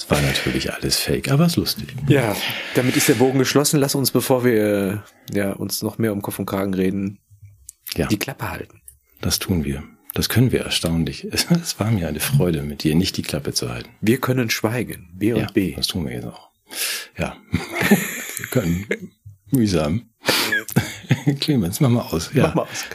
Das war natürlich alles fake, aber ist lustig. Ja, damit ist der Bogen geschlossen. Lass uns, bevor wir äh, ja, uns noch mehr um Kopf und Kragen reden, Ja, die Klappe halten. das tun wir. Das können wir erstaunlich. (laughs) Es war mir eine Freude, mit dir nicht die Klappe zu halten. Wir können schweigen. B und Ja, B. das tun wir jetzt auch. Ja, (laughs) wir können mühsam. (laughs) Clemens, mach mal aus. Ja. Mach mal aus.